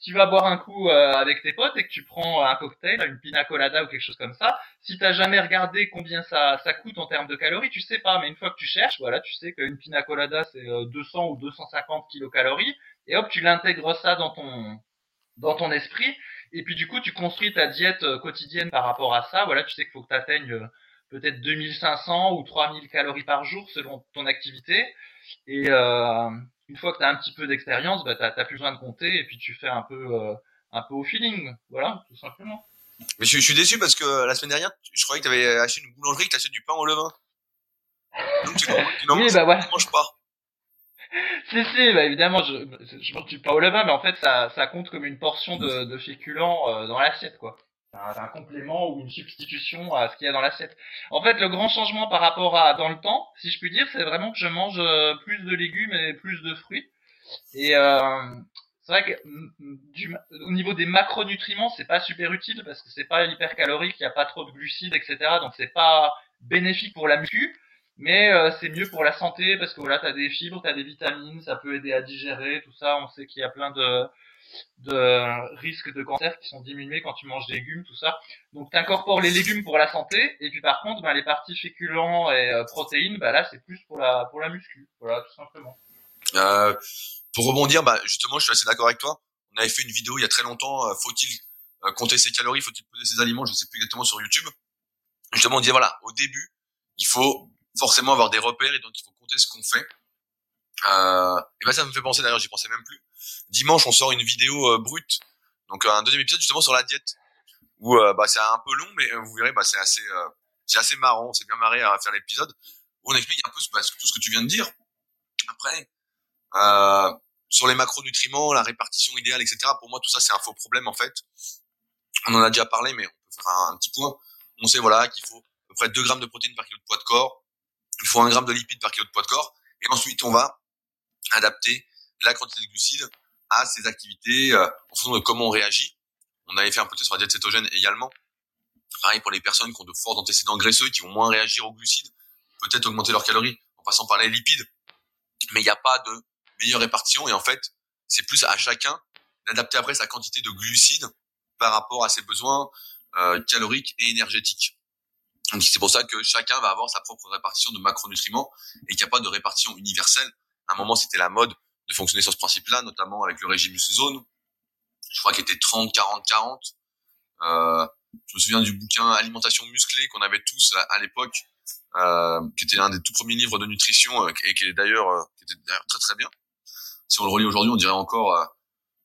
tu vas boire un coup euh, avec tes potes et que tu prends un cocktail, une pina colada ou quelque chose comme ça, si t'as jamais regardé combien ça, ça coûte en termes de calories, tu sais pas. Mais une fois que tu cherches, voilà, tu sais qu'une pina colada c'est 200 ou 250 kilocalories et hop, tu l'intègres ça dans ton dans ton esprit. Et puis du coup, tu construis ta diète euh, quotidienne par rapport à ça. Voilà, tu sais qu'il faut que tu atteignes euh, peut-être 2500 ou 3000 calories par jour selon ton activité. Et euh, une fois que tu as un petit peu d'expérience, bah, tu n'as plus besoin de compter et puis tu fais un peu, euh, un peu au feeling. Voilà, tout simplement. Mais je, suis déçu parce que la semaine dernière, je croyais que tu avais acheté une boulangerie, que tu acheté du pain au levain. Donc tu n'en oui, bah, manges pas si, si, bah évidemment, je, je mange du au levain, mais en fait, ça, ça compte comme une portion de, de féculents euh, dans l'assiette, quoi. C'est un, complément ou une substitution à ce qu'il y a dans l'assiette. En fait, le grand changement par rapport à dans le temps, si je puis dire, c'est vraiment que je mange euh, plus de légumes et plus de fruits. Et euh, c'est vrai que du, au niveau des macronutriments, c'est pas super utile parce que c'est pas hyper calorique, il y a pas trop de glucides, etc. Donc c'est pas bénéfique pour la muscu mais euh, c'est mieux pour la santé parce que voilà, tu as des fibres, tu as des vitamines, ça peut aider à digérer, tout ça. On sait qu'il y a plein de, de risques de cancer qui sont diminués quand tu manges des légumes, tout ça. Donc tu incorpores les légumes pour la santé, et puis par contre, ben, les parties féculents et euh, protéines, bah là c'est plus pour la pour la muscu, voilà, tout simplement. Euh, pour rebondir, bah justement, je suis assez d'accord avec toi. On avait fait une vidéo il y a très longtemps. Euh, faut-il compter ses calories, faut-il peser ses aliments Je sais plus exactement sur YouTube. Justement, on disait voilà, au début, il faut forcément avoir des repères et donc il faut compter ce qu'on fait. Euh, et ben ça me fait penser d'ailleurs, j'y pensais même plus. Dimanche, on sort une vidéo euh, brute, donc un deuxième épisode justement sur la diète, où euh, bah c'est un peu long, mais vous verrez, bah c'est assez, euh, c'est assez marrant, c'est bien marré à faire l'épisode où on explique un peu bah, tout ce que tu viens de dire. Après, sur les macronutriments, la répartition idéale, etc. Pour moi, tout ça c'est un faux problème en fait. On en a déjà parlé, mais on peut faire un, un petit point. On sait voilà qu'il faut à peu près 2 grammes de protéines par kilo de poids de corps, il faut un gramme de lipides par kilo de poids de corps. Et ensuite, on va adapter la quantité de glucides à ces activités euh, en fonction de comment on réagit. On avait fait un peu sur la diète cétogène également. Pareil pour les personnes qui ont de forts antécédents graisseux, qui vont moins réagir aux glucides, peut-être augmenter leurs calories en passant par les lipides. Mais il n'y a pas de meilleure répartition et en fait, c'est plus à chacun d'adapter après sa quantité de glucides par rapport à ses besoins euh, caloriques et énergétiques. Donc c'est pour ça que chacun va avoir sa propre répartition de macronutriments et qu'il n'y a pas de répartition universelle. À un moment, c'était la mode de fonctionner sur ce principe-là, notamment avec le régime zone. Je crois qu'il était 30, 40, 40. Euh, je me souviens du bouquin Alimentation musclée qu'on avait tous à, l'époque, euh, qui était l'un des tout premiers livres de nutrition euh, et qui est d'ailleurs euh, était d'ailleurs très très bien. Si on le relit aujourd'hui, on dirait encore, euh,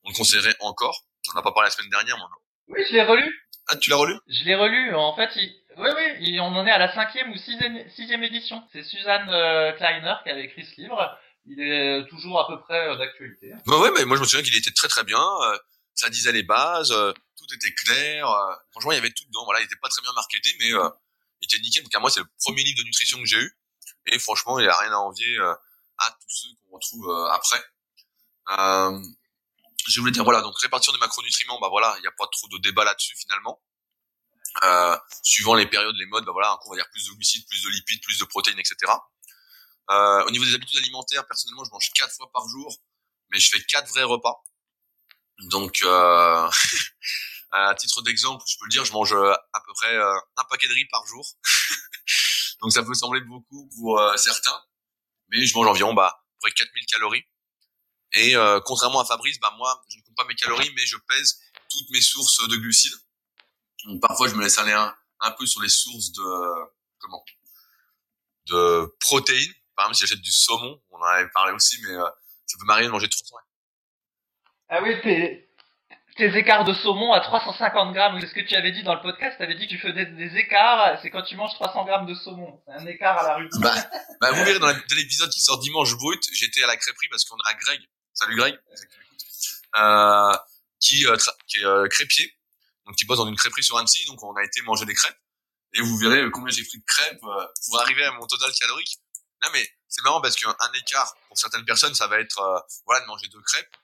on le conseillerait encore. On n'en a pas parlé la semaine dernière, moi. Oui, je l'ai relu. Ah, tu l'as relu? Je l'ai relu. En fait, il, oui, oui, on en est à la cinquième ou sixième, édition. C'est Suzanne euh, Kleiner qui avait écrit ce livre. Il est toujours à peu près euh, d'actualité. Bah ouais, mais moi je me souviens qu'il était très très bien. Euh, ça disait les bases, tout était clair. franchement, il y avait tout dedans. Voilà, il était pas très bien marketé, mais il était nickel. À moi, c'est le premier livre de nutrition que j'ai eu. Et franchement, il a rien à envier à tous ceux qu'on retrouve après. je voulais dire voilà, donc répartition des macronutriments, bah voilà, il n'y a pas trop de débat là-dessus finalement. Euh, suivant les périodes, les modes, bah voilà, un coup on va dire plus de glucides, plus de lipides, plus de protéines, etc. Euh, au niveau des habitudes alimentaires, personnellement, je mange quatre fois par jour, mais je fais quatre vrais repas. Donc, euh, à titre d'exemple, je peux le dire, je mange euh, à peu près euh, un paquet de riz par jour. Donc, ça peut sembler beaucoup pour certains, mais je mange environ bah, à peu près 4000 calories. Et contrairement à Fabrice, bah moi, je ne compte pas mes calories, mais je pèse toutes mes sources de glucides parfois, je me laisse aller un, un peu sur les sources de comment de protéines. Par exemple, si j'achète du saumon, on en avait parlé aussi, mais euh, ça peut m'arriver de manger 300. Ah oui, tes, tes écarts de saumon à 350 grammes. C'est ce que tu avais dit dans le podcast. Tu avais dit que tu faisais des écarts. C'est quand tu manges 300 grammes de saumon. C'est un écart à la rue. Bah, bah vous verrez dans l'épisode qui sort dimanche brut, j'étais à la crêperie parce qu'on a Greg. Salut Greg. Euh, qui, euh, qui est euh, crêpier donc qui bosse dans une crêperie sur Annecy, donc on a été manger des crêpes, et vous verrez combien j'ai pris de crêpes euh, pour arriver à mon total calorique. Non mais c'est marrant parce qu'un écart pour certaines personnes, ça va être euh, voilà de manger deux crêpes.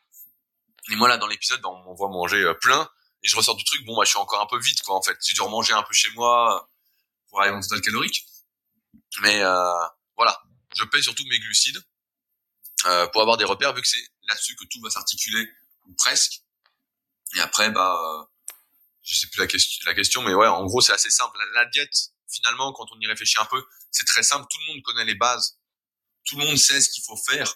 Et moi là dans l'épisode, ben, on voit manger euh, plein, et je ressors du truc, bon, bah, je suis encore un peu vite, quoi, en fait. J'ai dû remanger un peu chez moi pour aller dans total calorique. Mais euh, voilà, je paye surtout mes glucides euh, pour avoir des repères, vu que c'est là-dessus que tout va s'articuler, ou presque. Et après, bah, euh, je sais plus la question, la question, mais ouais, en gros, c'est assez simple. La, diète, finalement, quand on y réfléchit un peu, c'est très simple. Tout le monde connaît les bases. Tout le monde sait ce qu'il faut faire.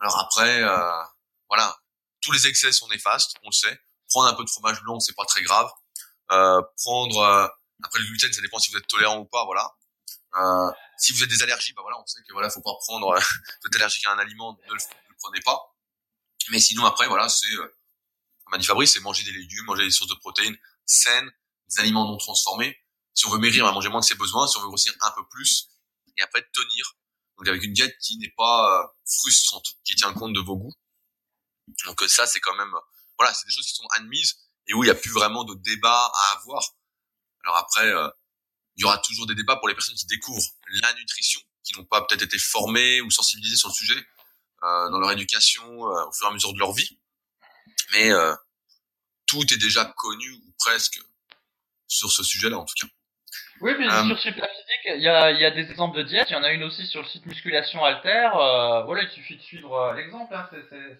Alors après, euh, voilà, tous les excès sont néfastes, on le sait. Prendre un peu de fromage blanc, c'est pas très grave. Euh, prendre euh, après le gluten, ça dépend si vous êtes tolérant ou pas, voilà. Euh, si vous avez des allergies, bah voilà, on sait que voilà, faut pas prendre. Euh, vous êtes allergique à un aliment, ne le, prenez pas. Mais sinon après, voilà, c'est euh, comme a dit Fabrice, c'est manger des légumes, manger des sources de protéines saines, des aliments non transformés. Si on veut maigrir, on va manger moins de ses besoins. Si on veut grossir un peu plus, et après tenir. Donc avec une diète qui n'est pas euh, frustrante, qui tient compte de vos goûts. Donc ça, c'est quand même, voilà, c'est des choses qui sont admises et où il n'y a plus vraiment de débat à avoir. Alors après, euh, il y aura toujours des débats pour les personnes qui découvrent la nutrition, qui n'ont pas peut-être été formées ou sensibilisées sur le sujet euh, dans leur éducation euh, au fur et à mesure de leur vie. Mais euh, tout est déjà connu ou presque sur ce sujet-là en tout cas. Oui, mais euh, sur Superphysique, il y a, y a des exemples de diète. Il y en a une aussi sur le site Musculation Alter. Euh, voilà, il suffit de suivre l'exemple. Hein,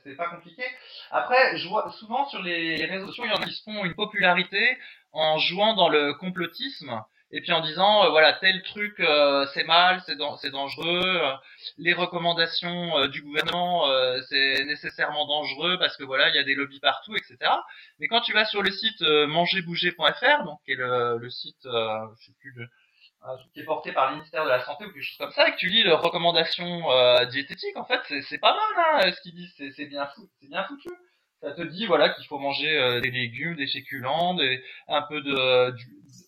c'est pas compliqué. Après, je vois souvent sur les réseaux sociaux, il y en a qui se font une popularité en jouant dans le complotisme et puis en disant euh, voilà tel truc euh, c'est mal, c'est c'est dangereux, euh, les recommandations du gouvernement c'est nécessairement dangereux parce que voilà il y a des lobbies partout, etc. Mais quand tu vas sur le site mangerbouger.fr, donc qui est le, le site, je sais plus le, qui est porté par le ministère de la santé ou quelque chose comme ça, et que tu lis les recommandations diététiques, en fait c'est pas mal hein, ce qu'ils disent, c'est bien fou, c'est bien foutu ça te dit voilà qu'il faut manger des légumes, des féculents, des, un peu de,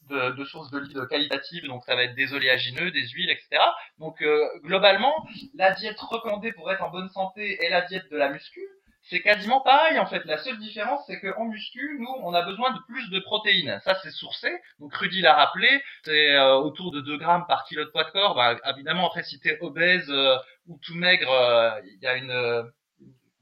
de, de sources d'olives qualitatives, donc ça va être des oléagineux, des huiles, etc. Donc euh, globalement, la diète recommandée pour être en bonne santé et la diète de la muscu, c'est quasiment pareil en fait. La seule différence, c'est qu'en muscu, nous, on a besoin de plus de protéines. Ça, c'est sourcé. Donc Rudy l'a rappelé, c'est euh, autour de 2 grammes par kilo de poids de corps. Bah, évidemment, après, si t'es obèse euh, ou tout maigre, il y a une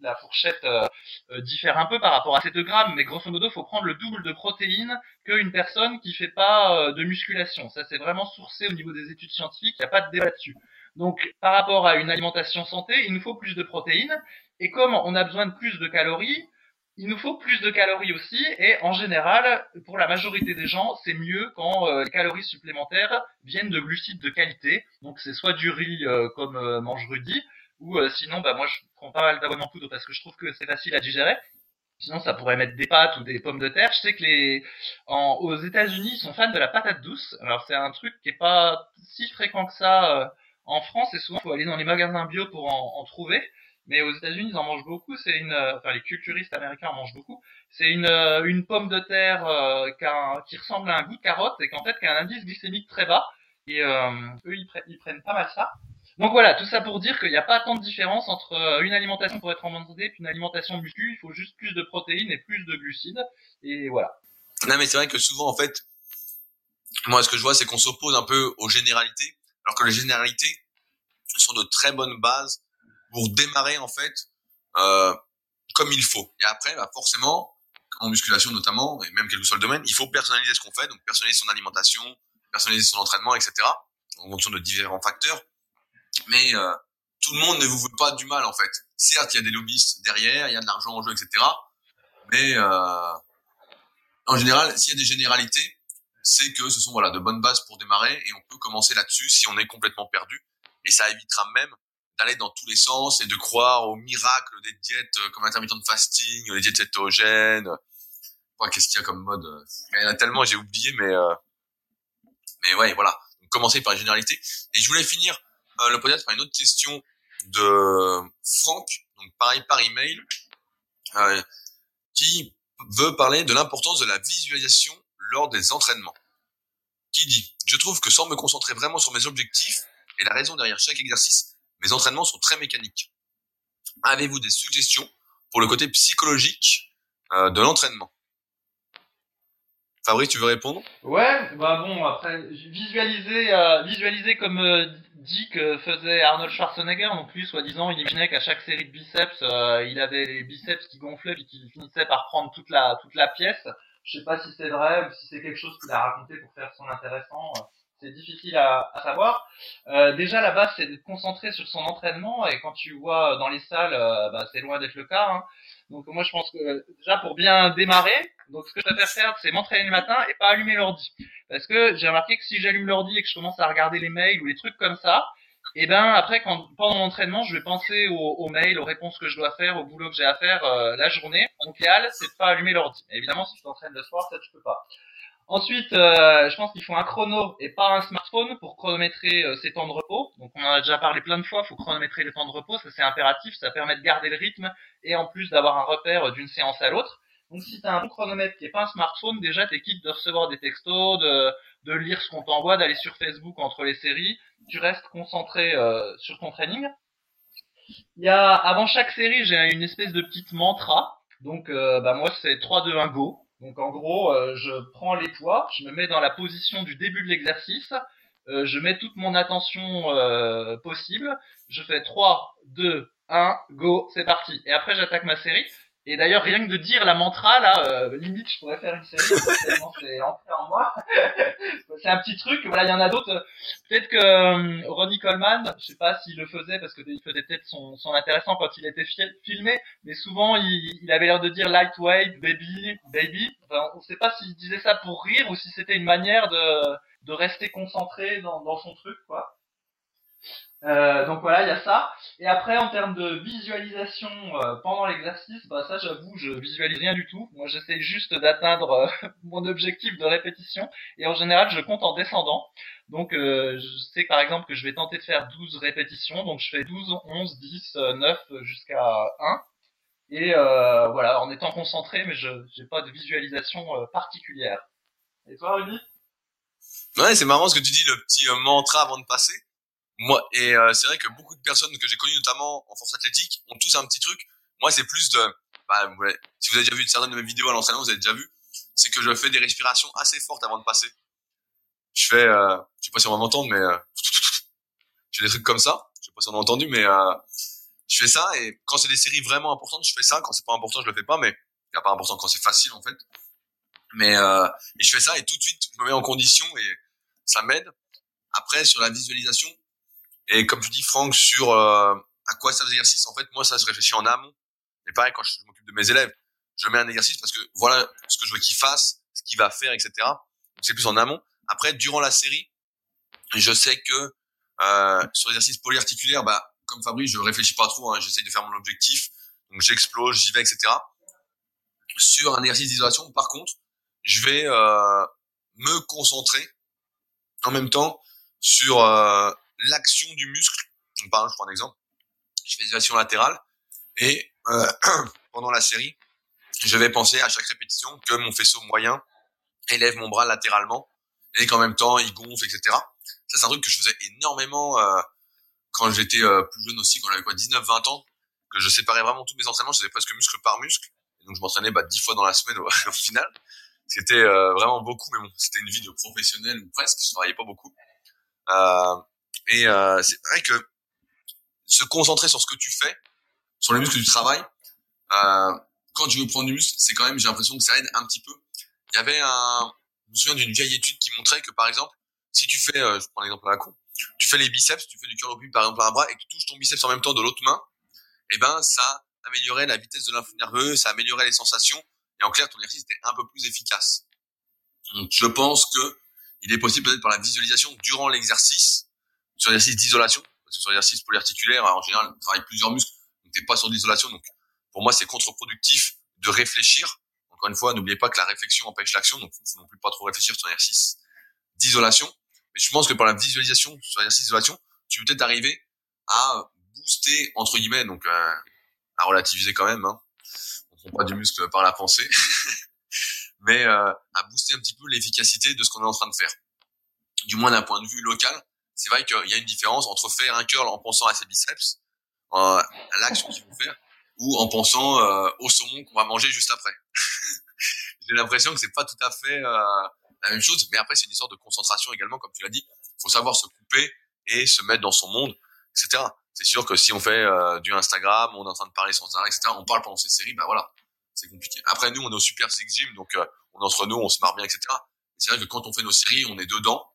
la fourchette euh, euh, diffère un peu par rapport à ces 2 grammes, mais grosso modo, faut prendre le double de protéines qu'une personne qui fait pas euh, de musculation. Ça, c'est vraiment sourcé au niveau des études scientifiques, il n'y a pas de débat dessus. Donc, par rapport à une alimentation santé, il nous faut plus de protéines, et comme on a besoin de plus de calories, il nous faut plus de calories aussi, et en général, pour la majorité des gens, c'est mieux quand les calories supplémentaires viennent de glucides de qualité. Donc c'est soit du riz comme mange Rudy, ou euh, sinon, bah moi je prends pas mal d'abonnements poudre parce que je trouve que c'est facile à digérer. Sinon, ça pourrait mettre des pâtes ou des pommes de terre. Je sais que les en, aux États-Unis, ils sont fans de la patate douce. Alors c'est un truc qui est pas si fréquent que ça euh, en France. Et souvent, faut aller dans les magasins bio pour en, en trouver. Mais aux États-Unis, ils en mangent beaucoup. C'est une, euh, enfin les culturistes américains en mangent beaucoup. C'est une une pomme de terre euh, qui ressemble à un goût de carotte et qu'en fait qui a un indice glycémique très bas. Et eux, ils, ils prennent pas mal ça. Donc voilà, tout ça pour dire qu'il n'y a pas tant de différence entre euh, une alimentation pour être en bonne santé et une alimentation muscu. Il faut juste plus de protéines et plus de glucides. Et voilà. Non mais c'est vrai que souvent en fait, moi ce que je vois c'est qu'on s'oppose un peu aux généralités, alors que les généralités sont de très bonnes bases pour démarrer en fait euh, comme il faut. Et après, bah, forcément, en musculation notamment, et même quel que soit le domaine, il faut personnaliser ce qu'on fait, donc personnaliser son alimentation, personnaliser son entraînement, etc. En fonction de différents facteurs mais euh, tout le monde ne vous veut pas du mal en fait. Certes, il y a des lobbyistes derrière, il y a de l'argent en jeu, etc. Mais euh, en général, s'il y a des généralités, c'est que ce sont voilà de bonnes bases pour démarrer et on peut commencer là-dessus si on est complètement perdu. Et ça évitera même d'aller dans tous les sens et de croire au miracle des diètes euh, comme intermittent de fasting, les diètes cétogènes. Qu'est-ce qu'il y a comme mode Il y en a tellement, j'ai oublié, mais euh... mais ouais, voilà. Donc, commencer par les généralités. Et je voulais finir euh, le podcast par une autre question de Franck, donc pareil par email, euh, qui veut parler de l'importance de la visualisation lors des entraînements. Qui dit Je trouve que sans me concentrer vraiment sur mes objectifs et la raison derrière chaque exercice, mes entraînements sont très mécaniques. Avez-vous des suggestions pour le côté psychologique euh, de l'entraînement? Fabrice, tu veux répondre? Ouais, bah bon, après, visualiser, euh, visualiser comme euh, dit que faisait Arnold Schwarzenegger, donc lui, soi-disant, il imaginait qu'à chaque série de biceps, euh, il avait les biceps qui gonflaient et qui finissaient par prendre toute la, toute la pièce. Je sais pas si c'est vrai ou si c'est quelque chose qu'il a raconté pour faire son intéressant. C'est difficile à, à savoir. Euh, déjà, la base, c'est de concentrer sur son entraînement. Et quand tu vois dans les salles, euh, bah, c'est loin d'être le cas. Hein. Donc moi, je pense que déjà, pour bien démarrer, donc ce que je préfère faire, c'est m'entraîner le matin et pas allumer l'ordi. Parce que j'ai remarqué que si j'allume l'ordi et que je commence à regarder les mails ou les trucs comme ça, et eh ben après, quand, pendant l'entraînement, je vais penser aux, mails, aux réponses que je dois faire, au boulot que j'ai à faire euh, la journée. Donc l'idéal, c'est de pas allumer l'ordi. Évidemment, si tu t'entraînes le soir, ça tu peux pas. Ensuite, euh, je pense qu'il faut un chrono et pas un smartphone pour chronométrer euh, ses temps de repos. Donc on en a déjà parlé plein de fois, il faut chronométrer les temps de repos, ça c'est impératif, ça permet de garder le rythme et en plus d'avoir un repère d'une séance à l'autre. Donc si tu as un bon chronomètre qui n'est pas un smartphone, déjà t'es quitte de recevoir des textos, de, de lire ce qu'on t'envoie, d'aller sur Facebook entre les séries, tu restes concentré euh, sur ton training. Il y a avant chaque série, j'ai une espèce de petite mantra. Donc euh, bah moi c'est 3 2 1 go. Donc en gros, euh, je prends les poids, je me mets dans la position du début de l'exercice, je mets toute mon attention possible, je fais 3 2 1 go, c'est parti. Et après j'attaque ma série. Et d'ailleurs, rien que de dire la mantra, là, euh, limite, je pourrais faire une série, tellement c'est entré en moi. c'est un petit truc, voilà, il y en a d'autres. Peut-être que euh, Ronnie Coleman, je sais pas s'il le faisait, parce que il faisait peut-être son, son intéressant quand il était filmé, mais souvent, il, il avait l'air de dire lightweight, baby, baby. Enfin, on sait pas s'il disait ça pour rire ou si c'était une manière de, de rester concentré dans, dans son truc, quoi. Euh, donc voilà, il y a ça. Et après, en termes de visualisation euh, pendant l'exercice, bah ça, j'avoue, je visualise rien du tout. Moi, j'essaie juste d'atteindre euh, mon objectif de répétition. Et en général, je compte en descendant. Donc, je sais par exemple que je vais tenter de faire 12 répétitions. Donc, je fais 12, 11, 10, 9 jusqu'à 1. Et voilà, en étant concentré, mais je n'ai pas de visualisation particulière. Et toi, Rudy? Ouais, c'est marrant ce que tu dis, le petit mantra avant de passer moi et euh, c'est vrai que beaucoup de personnes que j'ai connues notamment en force athlétique ont tous un petit truc. Moi c'est plus de bah, ouais, si vous avez déjà vu certaines de mes vidéos à l'entraînement vous avez déjà vu c'est que je fais des respirations assez fortes avant de passer. Je fais euh, je sais pas si on va m'entendre mais euh, je fais des trucs comme ça. Je sais pas si on a entendu mais euh, je fais ça et quand c'est des séries vraiment importantes je fais ça. Quand c'est pas important je le fais pas mais c'est pas important quand c'est facile en fait. Mais euh, et je fais ça et tout de suite je me mets en condition et ça m'aide. Après sur la visualisation et comme tu dis, Franck, sur euh, à quoi ça l'exercice, en fait, moi, ça se réfléchit en amont. Et pareil, quand je m'occupe de mes élèves, je mets un exercice parce que voilà ce que je veux qu'il fasse, ce qu'il va faire, etc. C'est plus en amont. Après, durant la série, je sais que euh, sur l'exercice polyarticulaire, bah, comme Fabrice, je réfléchis pas trop. Hein, J'essaie de faire mon objectif, donc j'explose, j'y vais, etc. Sur un exercice d'isolation, par contre, je vais euh, me concentrer en même temps sur euh, l'action du muscle. Par exemple, je prends un exemple. Je fais des actions latérales et euh, pendant la série, je vais penser à chaque répétition que mon faisceau moyen élève mon bras latéralement et qu'en même temps il gonfle, etc. Ça c'est un truc que je faisais énormément euh, quand j'étais euh, plus jeune aussi, quand j'avais quoi 19-20 ans, que je séparais vraiment tous mes entraînements, je presque muscle par muscle. Et donc je m'entraînais bah, 10 fois dans la semaine au, final. C'était vraiment beaucoup, mais bon, c'était une vie de professionnel ou presque, je travaillais pas beaucoup. Et euh, c'est vrai que se concentrer sur ce que tu fais, sur les muscles du travail, euh, quand tu veux prendre du muscle, c'est quand même, j'ai l'impression que ça aide un petit peu. Il y avait un, je me souviens d'une vieille étude qui montrait que par exemple, si tu fais, euh, je prends l'exemple à la con, tu fais les biceps, tu fais du curl au par exemple à un bras et que tu touches ton biceps en même temps de l'autre main, eh ben ça améliorait la vitesse de l'influx nerveux, ça améliorait les sensations et en clair ton exercice était un peu plus efficace. Donc je pense que il est possible peut-être par la visualisation durant l'exercice sur l'exercice d'isolation, parce que sur l'exercice polyarticulaire, en général, on travaille plusieurs muscles, donc t'es pas sur l'isolation. Donc, pour moi, c'est contre-productif de réfléchir. Encore une fois, n'oubliez pas que la réflexion empêche l'action, donc faut non plus pas trop réfléchir sur l'exercice d'isolation. Mais je pense que par la visualisation sur l'exercice d'isolation, tu peux peut-être arriver à booster entre guillemets, donc euh, à relativiser quand même. Hein. On prend pas du muscle par la pensée, mais euh, à booster un petit peu l'efficacité de ce qu'on est en train de faire. Du moins d'un point de vue local, c'est vrai qu'il y a une différence entre faire un curl en pensant à ses biceps, euh, à l'action qu'il faut faire, ou en pensant euh, au saumon qu'on va manger juste après. J'ai l'impression que c'est pas tout à fait euh, la même chose, mais après c'est une histoire de concentration également, comme tu l'as dit. Il faut savoir se couper et se mettre dans son monde, etc. C'est sûr que si on fait euh, du Instagram, on est en train de parler sans arrêt, etc. On parle pendant ces séries, bah voilà, c'est compliqué. Après nous, on est au Super Six Gym, donc euh, on est entre nous, on se marre bien, etc. C'est vrai que quand on fait nos séries, on est dedans,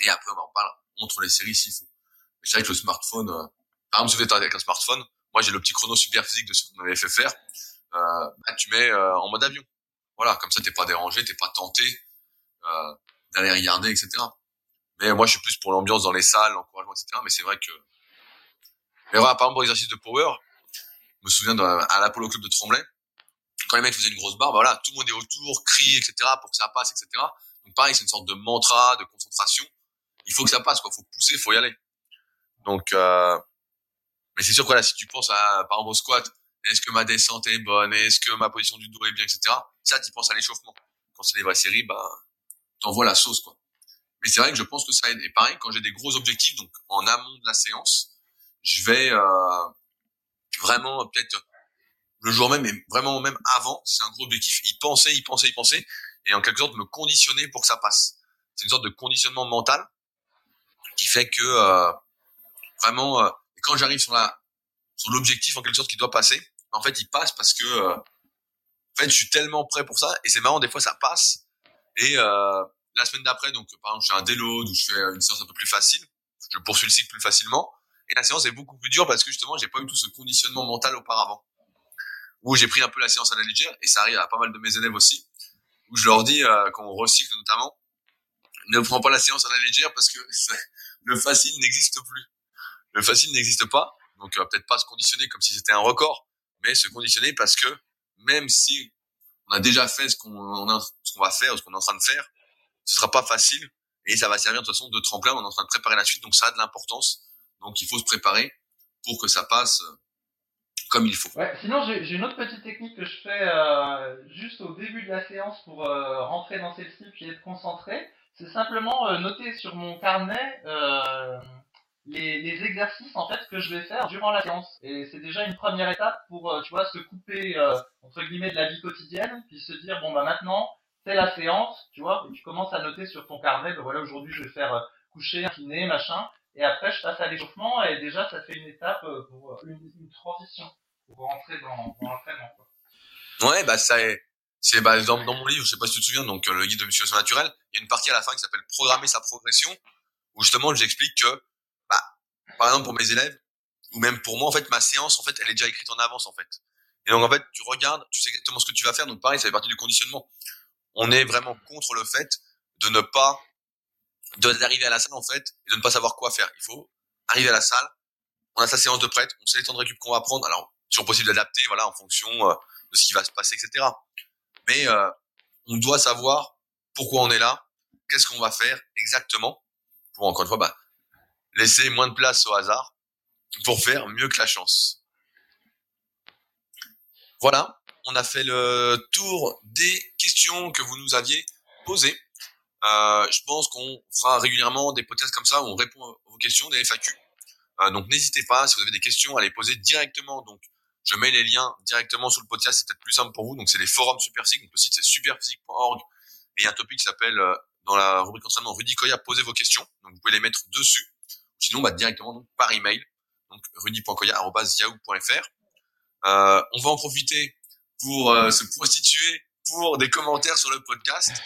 et après on parle entre les séries s'il faut. C'est vrai que le smartphone, euh, par exemple, si vous êtes avec un smartphone, moi j'ai le petit chrono super physique de ce qu'on avait fait faire, euh, bah, tu mets euh, en mode avion. Voilà, comme ça t'es pas dérangé, t'es pas tenté euh, d'aller regarder, etc. Mais moi je suis plus pour l'ambiance dans les salles, l'encouragement, etc. Mais c'est vrai que, mais voilà, par exemple pour l'exercice de power, je me souviens à l'Apollo Club de Tremblay, quand les mecs faisaient une grosse barre, bah voilà, tout le monde est autour, crie, etc. pour que ça passe, etc. Donc pareil, c'est une sorte de mantra, de concentration. Il faut que ça passe, quoi. Faut pousser, faut y aller. Donc, euh, mais c'est sûr que là, si tu penses à, par exemple, au squat, est-ce que ma descente est bonne, est-ce que ma position du dos est bien, etc. Ça, tu penses à l'échauffement. Quand c'est des vraies séries, bah, t'envoies la sauce, quoi. Mais c'est vrai que je pense que ça aide. Et pareil, quand j'ai des gros objectifs, donc en amont de la séance, je vais euh, vraiment peut-être le jour même, et vraiment même avant, c'est un gros objectif, y penser, y penser, y penser, et en quelque sorte me conditionner pour que ça passe. C'est une sorte de conditionnement mental qui fait que euh, vraiment, euh, quand j'arrive sur la sur l'objectif en quelque sorte qui doit passer, en fait, il passe parce que euh, en fait, je suis tellement prêt pour ça, et c'est marrant, des fois ça passe, et euh, la semaine d'après, donc par exemple, je fais un déload ou je fais une séance un peu plus facile, je poursuis le cycle plus facilement, et la séance est beaucoup plus dure parce que justement, j'ai pas eu tout ce conditionnement mental auparavant où j'ai pris un peu la séance à la légère, et ça arrive à pas mal de mes élèves aussi, où je leur dis, euh, quand on recycle notamment, ne prends pas la séance à la légère parce que le facile n'existe plus. Le facile n'existe pas, donc euh, peut-être pas se conditionner comme si c'était un record, mais se conditionner parce que même si on a déjà fait ce qu'on va faire, ce qu'on est en train de faire, ce sera pas facile et ça va servir de toute façon de tremplin. On est en train de préparer la suite, donc ça a de l'importance. Donc il faut se préparer pour que ça passe comme il faut. Ouais, sinon, j'ai une autre petite technique que je fais euh, juste au début de la séance pour euh, rentrer dans celle-ci puis être concentré. C'est simplement euh, noter sur mon carnet euh, les, exercices en fait que je vais faire durant la séance. Et c'est déjà une première étape pour, euh, tu vois, se couper entre guillemets de la vie quotidienne, puis se dire bon bah maintenant c'est la séance, tu vois, tu commences à noter sur ton carnet, ben voilà aujourd'hui je vais faire coucher, incliner, machin. Et après, je passe à l'échauffement et déjà, ça fait une étape pour une, une transition pour rentrer dans, dans l'entraînement. Ouais, bah ça est. C'est bah, dans, dans, mon livre, je sais pas si tu te souviens, donc euh, le guide de musculation naturelle, il y a une partie à la fin qui s'appelle programmer sa progression, où justement j'explique que, bah, par exemple pour mes élèves, ou même pour moi, en fait, ma séance, en fait, elle est déjà écrite en avance, en fait. Et donc en fait, tu regardes, tu sais exactement ce que tu vas faire. Donc pareil, ça fait partie du conditionnement. On est vraiment contre le fait de ne pas d'arriver à la salle en fait et de ne pas savoir quoi faire. Il faut arriver à la salle, on a sa séance de prête, on sait les temps de récup qu'on va prendre. Alors toujours possible d'adapter, voilà, en fonction euh, de ce qui va se passer, etc. Mais euh, on doit savoir pourquoi on est là, qu'est-ce qu'on va faire exactement pour encore une fois bah, laisser moins de place au hasard pour faire mieux que la chance. Voilà, on a fait le tour des questions que vous nous aviez posées. Euh, je pense qu'on fera régulièrement des podcasts comme ça où on répond à vos questions, des FAQ. Euh, donc n'hésitez pas, si vous avez des questions, à les poser directement. Je mets les liens directement sous le podcast, c'est peut-être plus simple pour vous. Donc c'est les forums Superphysique, donc le site c'est superphysique.org et il y a un topic qui s'appelle euh, dans la rubrique entraînement Rudy Koya, posez vos questions. Donc vous pouvez les mettre dessus. Sinon bah, directement donc, par email, donc rudy.koya@yahoo.fr. Euh, on va en profiter pour euh, se prostituer pour des commentaires sur le podcast.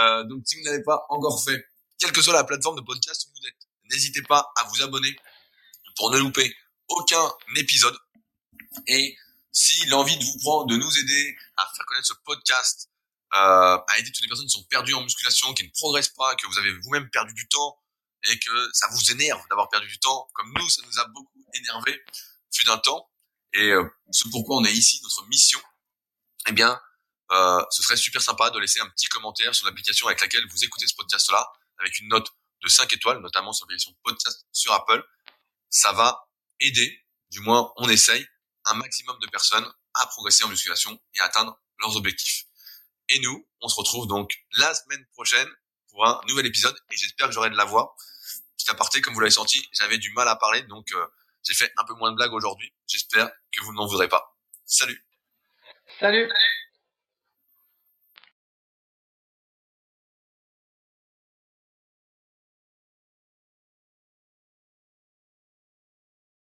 Euh, donc si vous n'avez pas encore fait, quelle que soit la plateforme de podcast où vous êtes, n'hésitez pas à vous abonner pour ne louper aucun épisode. Et si l'envie de vous prendre, de nous aider à faire connaître ce podcast, euh, à aider toutes les personnes qui sont perdues en musculation, qui ne progressent pas, que vous avez vous-même perdu du temps et que ça vous énerve d'avoir perdu du temps, comme nous, ça nous a beaucoup énervé, fut d'un temps. Et euh, ce pourquoi on est ici, notre mission, eh bien, euh, ce serait super sympa de laisser un petit commentaire sur l'application avec laquelle vous écoutez ce podcast-là, avec une note de 5 étoiles, notamment sur l'application podcast sur Apple. Ça va aider, du moins on essaye, un maximum de personnes à progresser en musculation et atteindre leurs objectifs. Et nous, on se retrouve donc la semaine prochaine pour un nouvel épisode et j'espère que j'aurai de la voix. Petit aparté, comme vous l'avez senti, j'avais du mal à parler, donc euh, j'ai fait un peu moins de blagues aujourd'hui. J'espère que vous n'en voudrez pas. Salut Salut